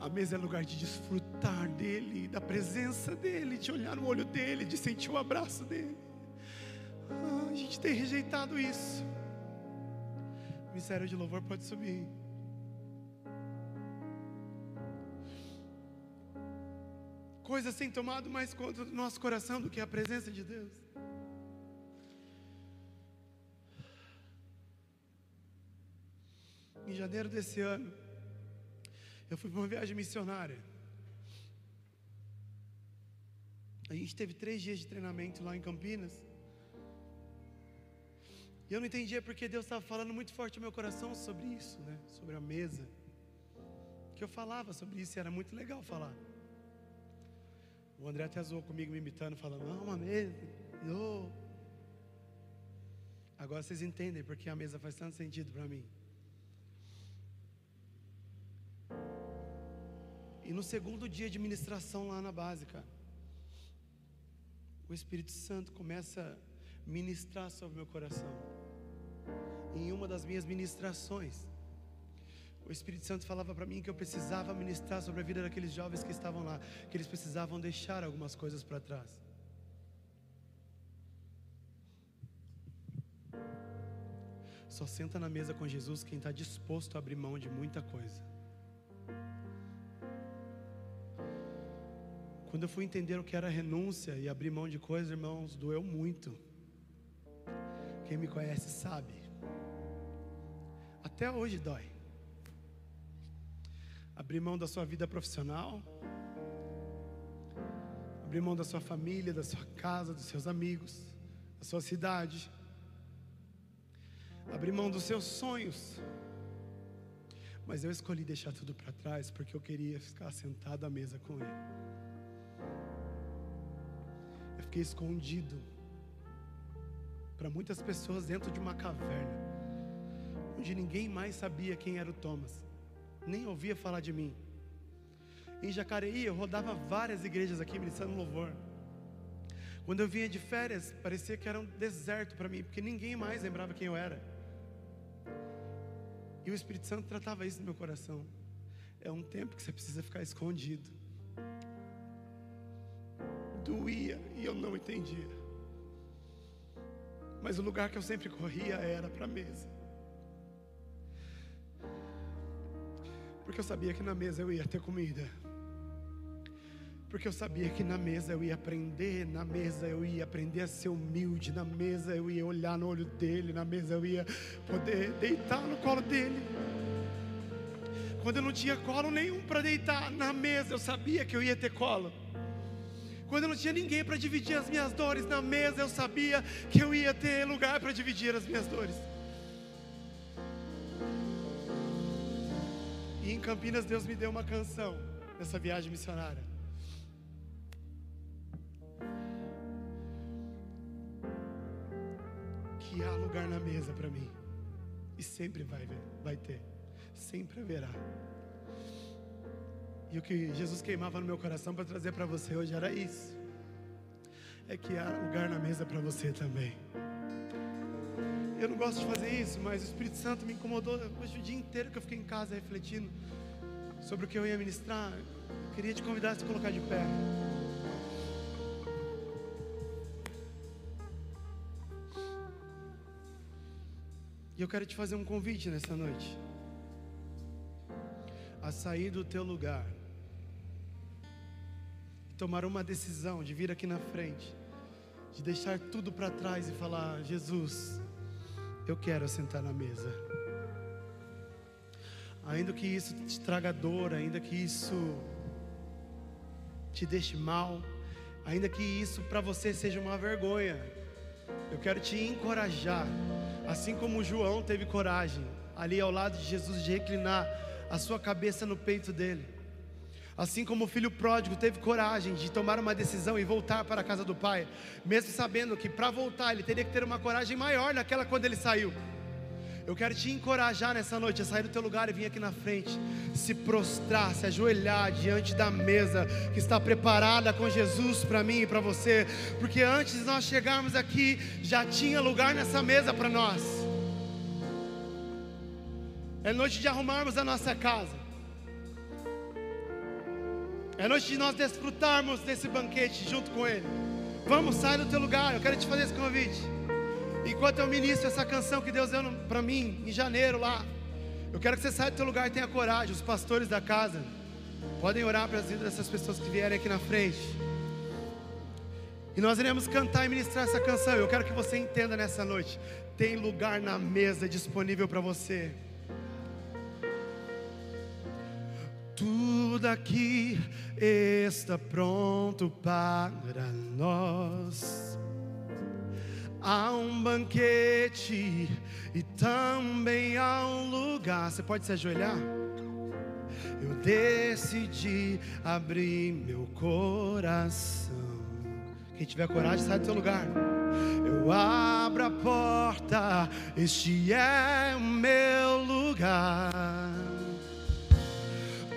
a mesa é lugar de desfrutar dEle, da presença dEle, de olhar no olho dEle, de sentir o abraço dEle. Ah, a gente tem rejeitado isso. O de louvor pode subir. Coisas têm tomado mais conta do nosso coração do que a presença de Deus. Em janeiro desse ano, Eu fui para uma viagem missionária. A gente teve três dias de treinamento lá em Campinas. E eu não entendia porque Deus estava falando muito forte no meu coração sobre isso, né? Sobre a mesa. Que eu falava sobre isso e era muito legal falar. O André até zoou comigo me imitando, falando, não, uma mesa, não. Agora vocês entendem porque a mesa faz tanto sentido para mim. E no segundo dia de ministração lá na base, cara, o Espírito Santo começa a ministrar sobre meu coração. Em uma das minhas ministrações, o Espírito Santo falava para mim que eu precisava ministrar sobre a vida daqueles jovens que estavam lá, que eles precisavam deixar algumas coisas para trás. Só senta na mesa com Jesus quem está disposto a abrir mão de muita coisa. Quando eu fui entender o que era renúncia e abrir mão de coisas, irmãos, doeu muito. Quem me conhece sabe. Até hoje dói. Abrir mão da sua vida profissional, abrir mão da sua família, da sua casa, dos seus amigos, da sua cidade, abrir mão dos seus sonhos. Mas eu escolhi deixar tudo para trás porque eu queria ficar sentado à mesa com Ele. Fiquei escondido para muitas pessoas dentro de uma caverna, onde ninguém mais sabia quem era o Thomas, nem ouvia falar de mim. Em Jacareí, eu rodava várias igrejas aqui ministrando louvor. Quando eu vinha de férias, parecia que era um deserto para mim, porque ninguém mais lembrava quem eu era. E o Espírito Santo tratava isso no meu coração. É um tempo que você precisa ficar escondido doía e eu não entendia. Mas o lugar que eu sempre corria era para a mesa. Porque eu sabia que na mesa eu ia ter comida. Porque eu sabia que na mesa eu ia aprender, na mesa eu ia aprender a ser humilde, na mesa eu ia olhar no olho dele, na mesa eu ia poder deitar no colo dele. Quando eu não tinha colo nenhum para deitar, na mesa eu sabia que eu ia ter colo. Quando eu não tinha ninguém para dividir as minhas dores na mesa, eu sabia que eu ia ter lugar para dividir as minhas dores. Em Campinas, Deus me deu uma canção nessa viagem missionária. Que há lugar na mesa para mim. E sempre vai, vai ter. Sempre haverá. E o que Jesus queimava no meu coração para trazer para você hoje era isso. É que há lugar na mesa para você também. Eu não gosto de fazer isso, mas o Espírito Santo me incomodou hoje o dia inteiro que eu fiquei em casa refletindo sobre o que eu ia ministrar. Eu queria te convidar a se colocar de pé. E eu quero te fazer um convite nessa noite. A sair do teu lugar tomar uma decisão de vir aqui na frente, de deixar tudo para trás e falar: Jesus, eu quero sentar na mesa. Ainda que isso te traga dor, ainda que isso te deixe mal, ainda que isso para você seja uma vergonha, eu quero te encorajar, assim como João teve coragem ali ao lado de Jesus de reclinar a sua cabeça no peito dele. Assim como o filho pródigo teve coragem de tomar uma decisão e voltar para a casa do pai, mesmo sabendo que para voltar ele teria que ter uma coragem maior naquela quando ele saiu. Eu quero te encorajar nessa noite a sair do teu lugar e vir aqui na frente, se prostrar, se ajoelhar diante da mesa que está preparada com Jesus para mim e para você, porque antes de nós chegarmos aqui, já tinha lugar nessa mesa para nós. É noite de arrumarmos a nossa casa. É noite de nós desfrutarmos desse banquete junto com Ele. Vamos, sai do teu lugar. Eu quero te fazer esse convite. Enquanto eu ministro essa canção que Deus deu para mim em janeiro lá, eu quero que você saia do teu lugar e tenha coragem. Os pastores da casa podem orar para as vidas dessas pessoas que vierem aqui na frente. E nós iremos cantar e ministrar essa canção. Eu quero que você entenda nessa noite: tem lugar na mesa disponível para você. Tudo aqui está pronto para nós. Há um banquete e também há um lugar. Você pode se ajoelhar? Eu decidi abrir meu coração. Quem tiver coragem, sai do seu lugar. Eu abro a porta, este é o meu lugar.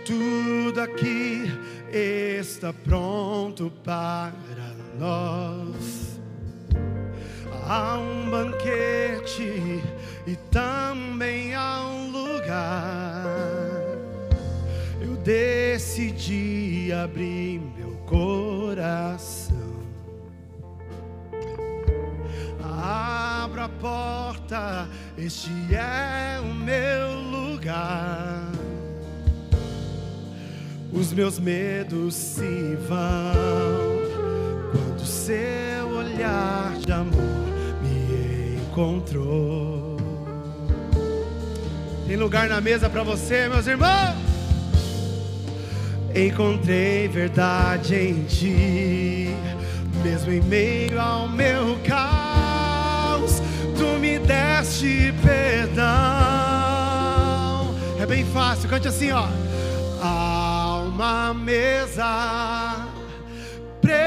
Tudo aqui está pronto para nós. Há um banquete e também há um lugar. Eu decidi abrir meu coração. Abra a porta, este é o meu lugar. Os meus medos se vão quando seu olhar de amor me encontrou. Tem lugar na mesa para você, meus irmãos. Encontrei verdade em ti, mesmo em meio ao meu caos, tu me deste perdão. É bem fácil, cante assim, ó. Uma mesa preparada,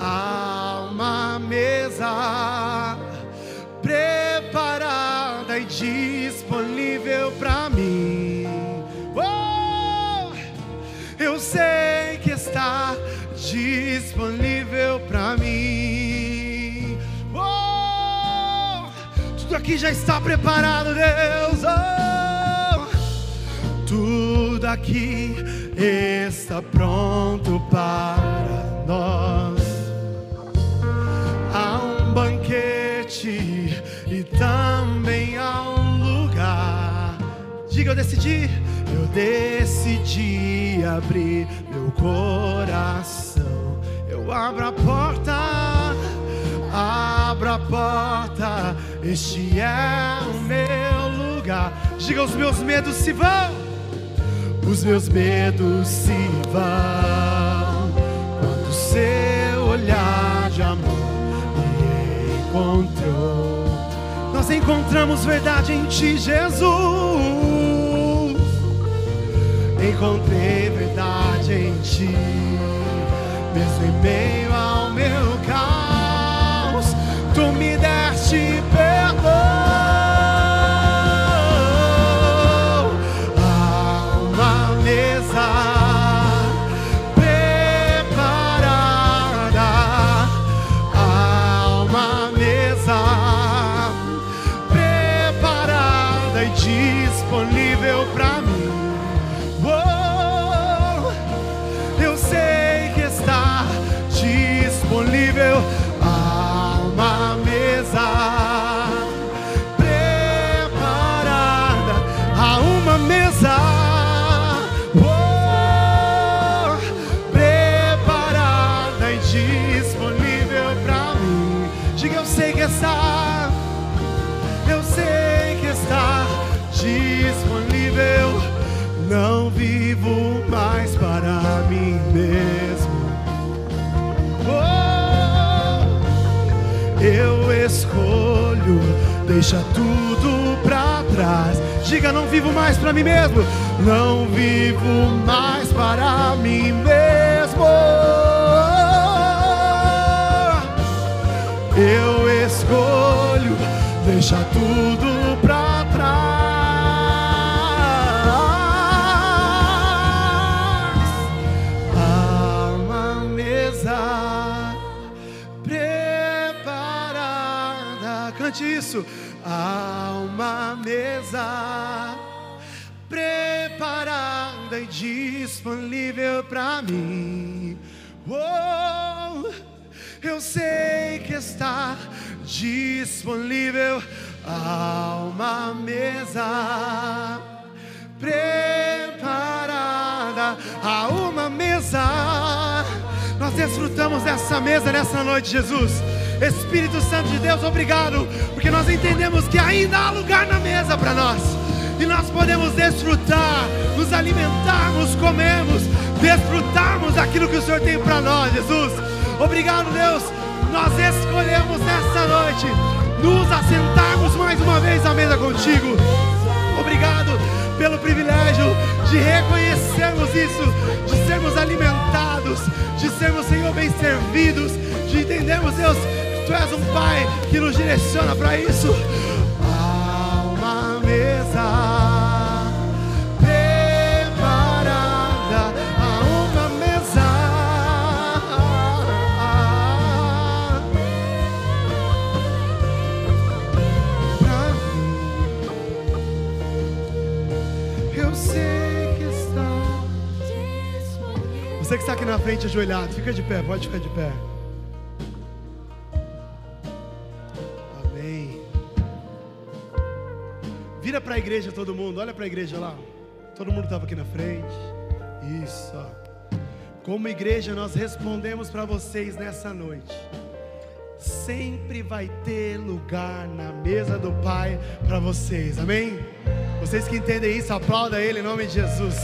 há uma mesa preparada e disponível para mim. Oh, eu sei que está disponível para mim. Oh, tudo aqui já está preparado, Deus. Oh, tudo aqui está pronto para nós. Há um banquete e também há um lugar. Diga, eu decidi, eu decidi abrir meu coração. Eu abro a porta, abro a porta. Este é o meu lugar. Diga, os meus medos se vão. Os meus medos se vão quando seu olhar de amor me encontrou. Nós encontramos verdade em Ti, Jesus. Encontrei verdade em Ti, mesmo em meio ao meu caos. Tu me deste perdão. Deixa tudo pra trás. Diga, não vivo mais para mim mesmo. Não vivo mais para mim mesmo. Eu escolho deixa tudo uma mesa preparada e disponível para mim. Oh, eu sei que está disponível há uma mesa preparada, há uma mesa. Nós desfrutamos dessa mesa nessa noite, Jesus. Espírito Santo de Deus, obrigado, porque nós entendemos que ainda há lugar na mesa para nós. e nós podemos desfrutar, nos alimentarmos, comemos, desfrutarmos daquilo que o Senhor tem para nós, Jesus. Obrigado, Deus. Nós escolhemos nessa noite nos assentarmos mais uma vez à mesa contigo. Obrigado pelo privilégio de reconhecermos isso, de sermos alimentados, de sermos, Senhor, bem servidos, de entendermos, Deus, Tu és um Pai que nos direciona para isso. Há uma mesa. preparada, há uma mesa pra mim. Eu sei que está. Você que está aqui na frente ajoelhado, fica de pé, pode ficar de pé. Vira para a igreja todo mundo, olha para a igreja lá. Todo mundo estava aqui na frente. Isso. Como igreja, nós respondemos para vocês nessa noite. Sempre vai ter lugar na mesa do Pai para vocês, amém? Vocês que entendem isso, aplauda Ele em nome de Jesus.